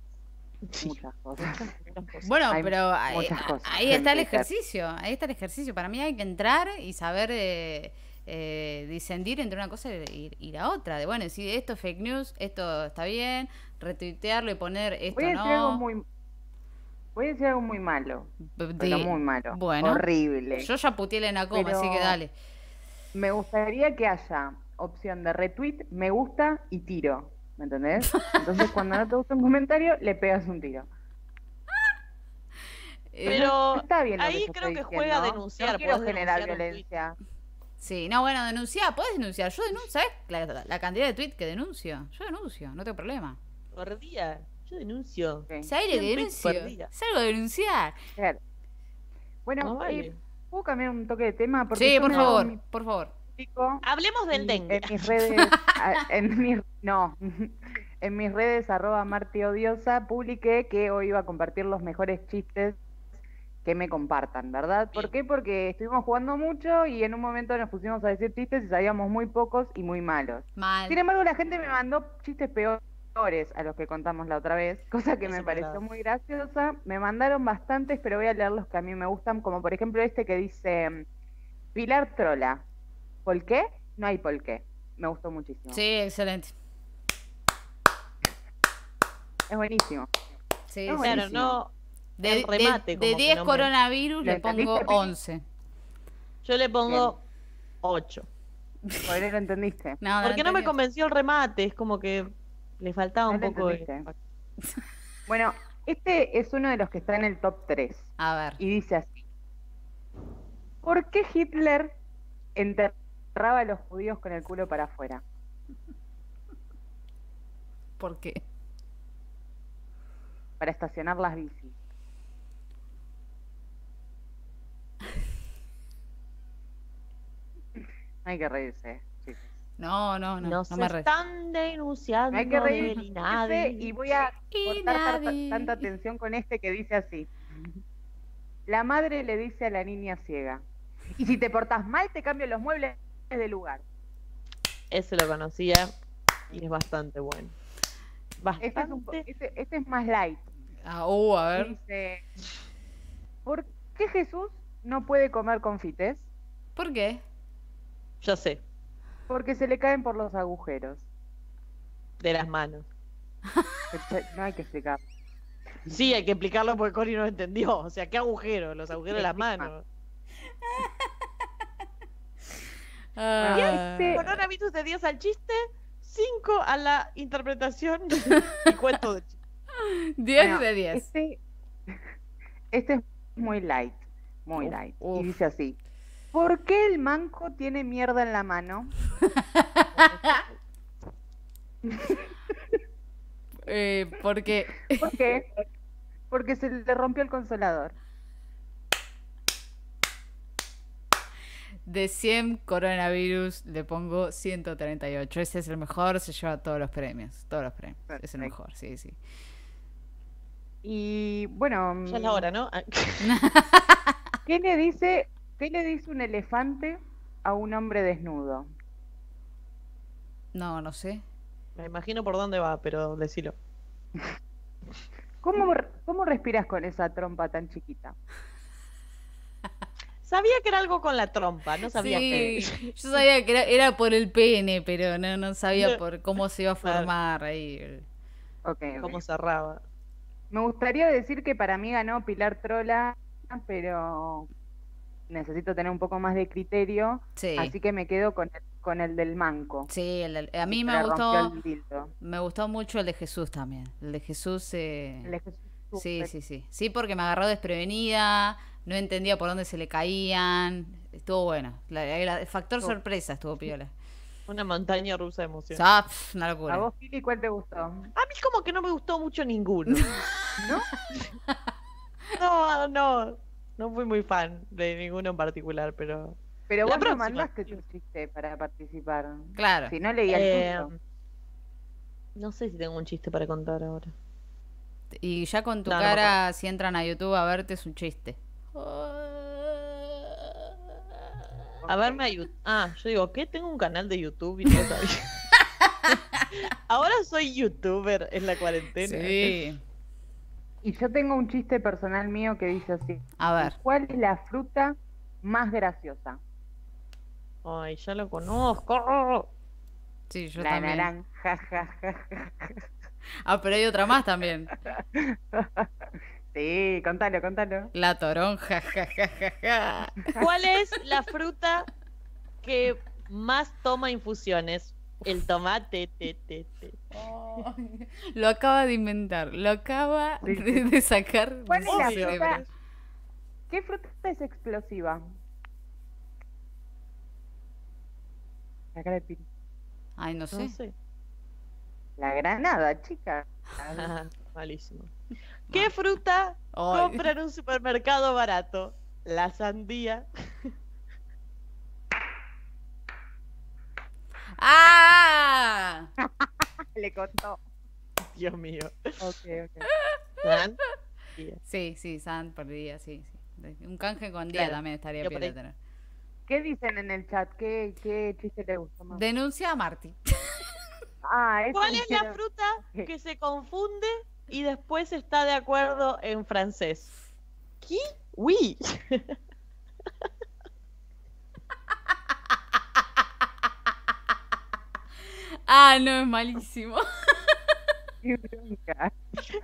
Sí. Muchas cosas. Bueno, Hay pero ahí, está el ejercicio, ahí está el ejercicio. Para mí hay que entrar y saber eh, eh, discendir entre una cosa y, y la otra. De bueno, si esto es fake news, esto está bien, retuitearlo y poner esto Voy a decir algo no. muy, voy a decir algo muy malo, De- pero muy malo, Bueno. horrible. Yo ya puteé la Enacom, así que dale. Me gustaría que haya opción de retweet, me gusta y tiro, ¿me entendés? Entonces cuando no te gusta un comentario, le pegas un tiro. Eh, Pero Está bien lo ahí creo que juega a denunciar, No quiero generar violencia. Sí, no, bueno, denunciar, puedes denunciar. Yo denuncio, ¿sabes? La, la cantidad de tweets que denuncio. Yo denuncio, no tengo problema. Por día. Yo denuncio. Sí, aire que denuncio, salgo a denunciar. claro. Bueno, No vale. eh, ¿puedo cambiar un toque de tema? Porque Sí, por favor, mi por favor. Hablemos del dengue. En mis redes, a- en mis, no, en mis redes arroba Marti Odiosa publiqué que hoy iba a compartir los mejores chistes que me compartan, ¿verdad? ¿Por qué? Porque estuvimos jugando mucho y en un momento nos pusimos a decir chistes y sabíamos muy pocos y muy malos. Mal. Sin embargo, la gente me mandó chistes peores a los que contamos la otra vez, cosa que Eso me es pareció verdad. muy graciosa. Me mandaron bastantes, pero voy a leer los que a mí me gustan, como por ejemplo este que dice Pilar Trola. ¿Por qué? No hay por qué. Me gustó muchísimo. Sí, excelente. Es buenísimo. Sí, No, sí, Claro, no. De, remate, de- de que 10 no me- coronavirus ¿Lo le pongo entendiste, Pili? 11. Yo le pongo 8. ¿Por qué lo entendiste? No, Porque no me entendí. convenció el remate. Es como que le faltaba un poco de. Bueno, este es uno de los que está en el top 3 A ver. y dice así. ¿Por qué Hitler enterraba a los judíos con el culo para afuera? ¿Por qué? Para estacionar las bicis. No hay que reírse. No, no, no. No, me re... están denunciando No hay que del reírse INADI. y voy a cortar tanta, nadie. tanta atención con este que dice así. La madre le dice a la niña ciega, y si te portas mal te cambio los muebles de lugar. Ese lo conocía y es bastante bueno. Este es, un po- Bastante. este- este es más light. Ah, uh, a ver. Dice, ¿por qué Jesús no puede comer confites? ¿Por qué? Ya sé, Porque se le caen por los agujeros. de las manos. No hay que explicar. Sí, hay que explicarlo porque Cori no entendió. O sea, ¿qué agujero? Los agujeros de las manos. Ah, este- Coronavirus de 10 al chiste, 5 a la interpretación y cuento de chiste. 10 Bueno, de 10. Este, este es muy light. Muy Uf, light. uf. Y dice así. ¿Por qué el manco tiene mierda en la mano? Eh, porque. ¿Por qué? Porque se le rompió el consolador. De 100 coronavirus le pongo 138. Ese es el mejor, se lleva todos los premios. Todos los premios. Es el mejor, sí, sí. Y bueno, Ya es la hora, ¿no? ¿qué le dice, qué le dice un elefante a un hombre desnudo? No, no sé. Me imagino por dónde va, pero decilo. ¿Cómo, cómo respiras con esa trompa tan chiquita? Sabía que era algo con la trompa, no sabía sí, que. yo sabía que era, era por el pene, pero no, no sabía por cómo se iba a Claro. formar ahí. el- Ok, ok. cómo cerraba. Me gustaría decir que para mí ganó Pilar Trola, pero necesito tener un poco más de criterio, Sí, así que me quedo con el, con el del manco. sí, el- el- a mí me gustó, me gustó mucho el de Jesús también. El de Jesús, eh, El de Jesús sí, sí, sí. Sí, porque me agarró desprevenida, no entendía por dónde se le caían. Estuvo bueno. La- la- el factor Estuvo- sorpresa estuvo piola. Una montaña rusa de emociones. sea, pf, una ¿A vos, Pili, cuál te gustó? A mí como que no me gustó mucho ninguno. ¿No? No, no. No fui muy fan de ninguno en particular, pero. Pero La vos no mandaste tu chiste para participar. Claro. Si no leía el Eh, tuyo. no sé si tengo un chiste para contar ahora. Y ya con tu No, no me cara, si entran a YouTube a verte, es un chiste. A verme a YouTube. Ah, yo digo, ¿qué? Tengo un canal de YouTube y no sabía. Ahora soy youtuber en la cuarentena. Sí. Y yo tengo un chiste personal mío que dice así. A ver. ¿Cuál es la fruta más graciosa? Ay, ya lo conozco. Sí, yo la también. naranja. ja, ja, ja. Ah, pero hay otra más también. Sí, contalo, contalo. La toronja, ja, ja, ja, ja. ¿Cuál es la fruta que más toma infusiones? El tomate. Te, te, te. Lo acaba de inventar, lo acaba de, sacar ¿Cuál es la fruta? ¿Qué fruta es explosiva? La cara de Piri. Ay, no sé. No sé. La granada, chica. Malísimo. ¿Qué fruta Ay. compra en un supermercado barato? La sandía. ¡Ah! Le contó. Dios mío. Ok, ok. Sandía. Sí, sí, San por día, sí, sí. Un canje con día Claro, también estaría tener. ¿Qué dicen en el chat? ¿Qué, qué chiste te gusta más? Denuncia a Marty. Ah, ¿Cuál es la quiero- fruta que se confunde y después está de acuerdo en francés? Kiwi. Ah, no, es malísimo. Qué bronca,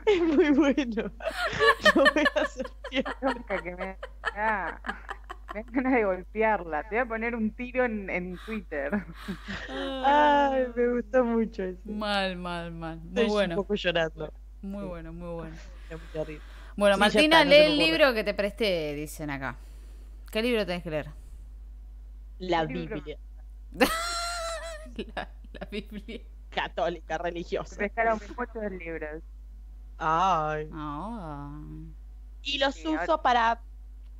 Es muy bueno. Lo voy a hacer bronca que me da. Me da ganas de golpearla. Te voy a poner un tiro en, en Twitter. Ay, me gustó mucho eso. Mal, mal, mal. Muy Estoy un bueno, poco llorando. muy bueno, muy bueno. Bueno, Sí, Martina, está, no lee el libro que te presté, dicen acá. ¿Qué libro tenés que leer? La. Biblia La, la Biblia. católica Me religiosa. prestaron muchos libros. Ay. Ah. Y los Sí, uso ahora- para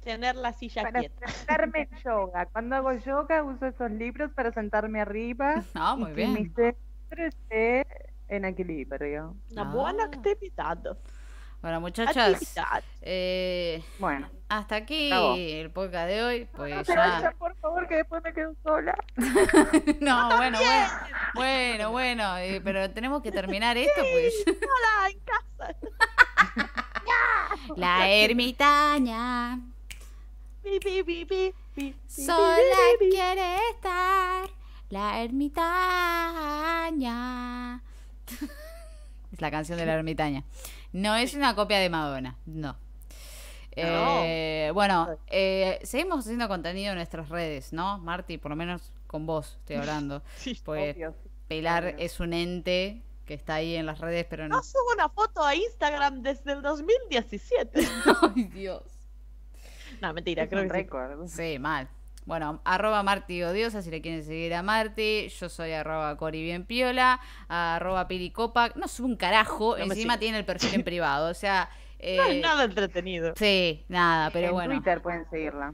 tener la silla Para quieta. sentarme en yoga. Cuando hago yoga uso esos libros para sentarme arriba Ah, y muy que mi bien. cerebro esté en equilibrio. Una Ah. buena actividad. Bueno, muchachas, eh, Bueno, hasta aquí el podcast de hoy. Pues no ya. vayan, por favor, que después me quedo sola. No, bueno, bueno. Bueno, bueno, eh, pero tenemos que terminar esto, pues. Hola, en casa. La ermitaña sola quiere estar. La ermitaña. Es la canción de la ermitaña. No es una copia de Madonna, no. Eh, bueno, eh, seguimos haciendo contenido en nuestras redes, ¿no? Marty, por lo menos con vos estoy hablando. Sí. Pues Obvio, sí. Pilar obvio. es un ente que está ahí en las redes, pero no. No subo una foto a Instagram desde el 2017. Ay, Dios. No, mentira, Es creo un que sí. récord. Sí, mal. Bueno, arroba Marti Odiosa si le quieren seguir a Marti. Yo soy arroba Cori Bien Piola, arroba Piricopac. No subo un carajo, No encima tiene el perfil en privado. O sea, eh, No es nada entretenido. sí, nada, pero en bueno. Twitter pueden seguirla.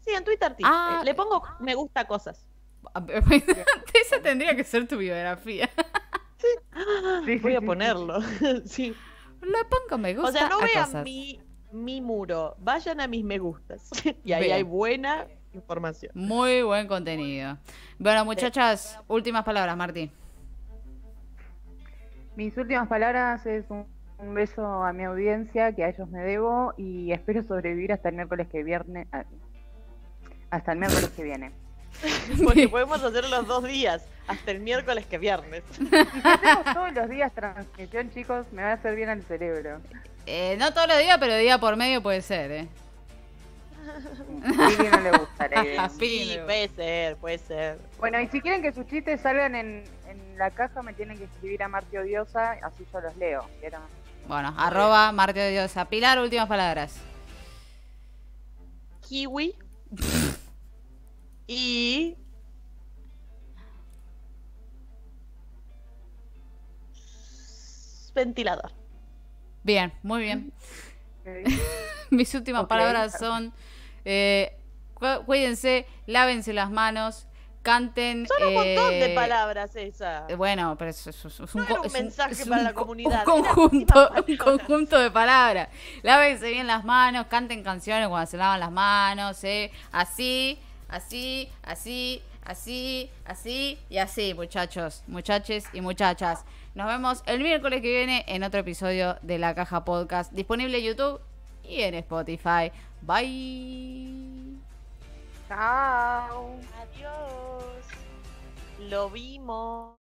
Sí, en Twitter sí. Ah. Eh, Le pongo me gusta cosas. Esa tendría que ser tu biografía. Sí, Voy a ponerlo. sí. Le pongo me gusta O sea, no a vean cosas. mi, mi muro, vayan a mis me gustas. y ahí Bien. hay buena información. Muy buen contenido. Bueno, muchachas, últimas palabras, Marti. Mis últimas palabras es un, un beso a mi audiencia, que a ellos me debo, y espero sobrevivir hasta el miércoles que viene. ah, Hasta el miércoles que viene. Porque podemos hacer los dos días, hasta el miércoles que viernes. Hacemos todos los días transmisión, chicos, me va a hacer bien al cerebro. Eh, no todos los días, pero día por medio puede ser, ¿eh? A Pili no le gusta la idea. Pili Sí, no. puede ser, puede ser. Bueno, y si quieren que sus chistes salgan en, en la caja, me tienen que escribir a Marti Odiosa, así yo los leo. ¿vieron? Bueno, arroba Marti Odiosa. Pilar, últimas palabras. Kiwi. y. Ventilador. Bien, muy bien. Mis últimas palabras son: eh, cu- cuídense, lávense las manos, canten. Son un montón de eh, palabras esas. eh, Bueno, pero es, es- un, No era co- un es mensaje para un la co- comunidad, Un conjunto, un conjunto de palabras. Lávense bien las manos, canten canciones cuando se lavan las manos, ¿eh? Así así, así, así, así y así, muchachos, muchaches y muchachas. Nos vemos el miércoles que viene en otro episodio de La Caja Podcast, disponible en YouTube y en Spotify. Bye. Chao. Adiós. Lo vimos.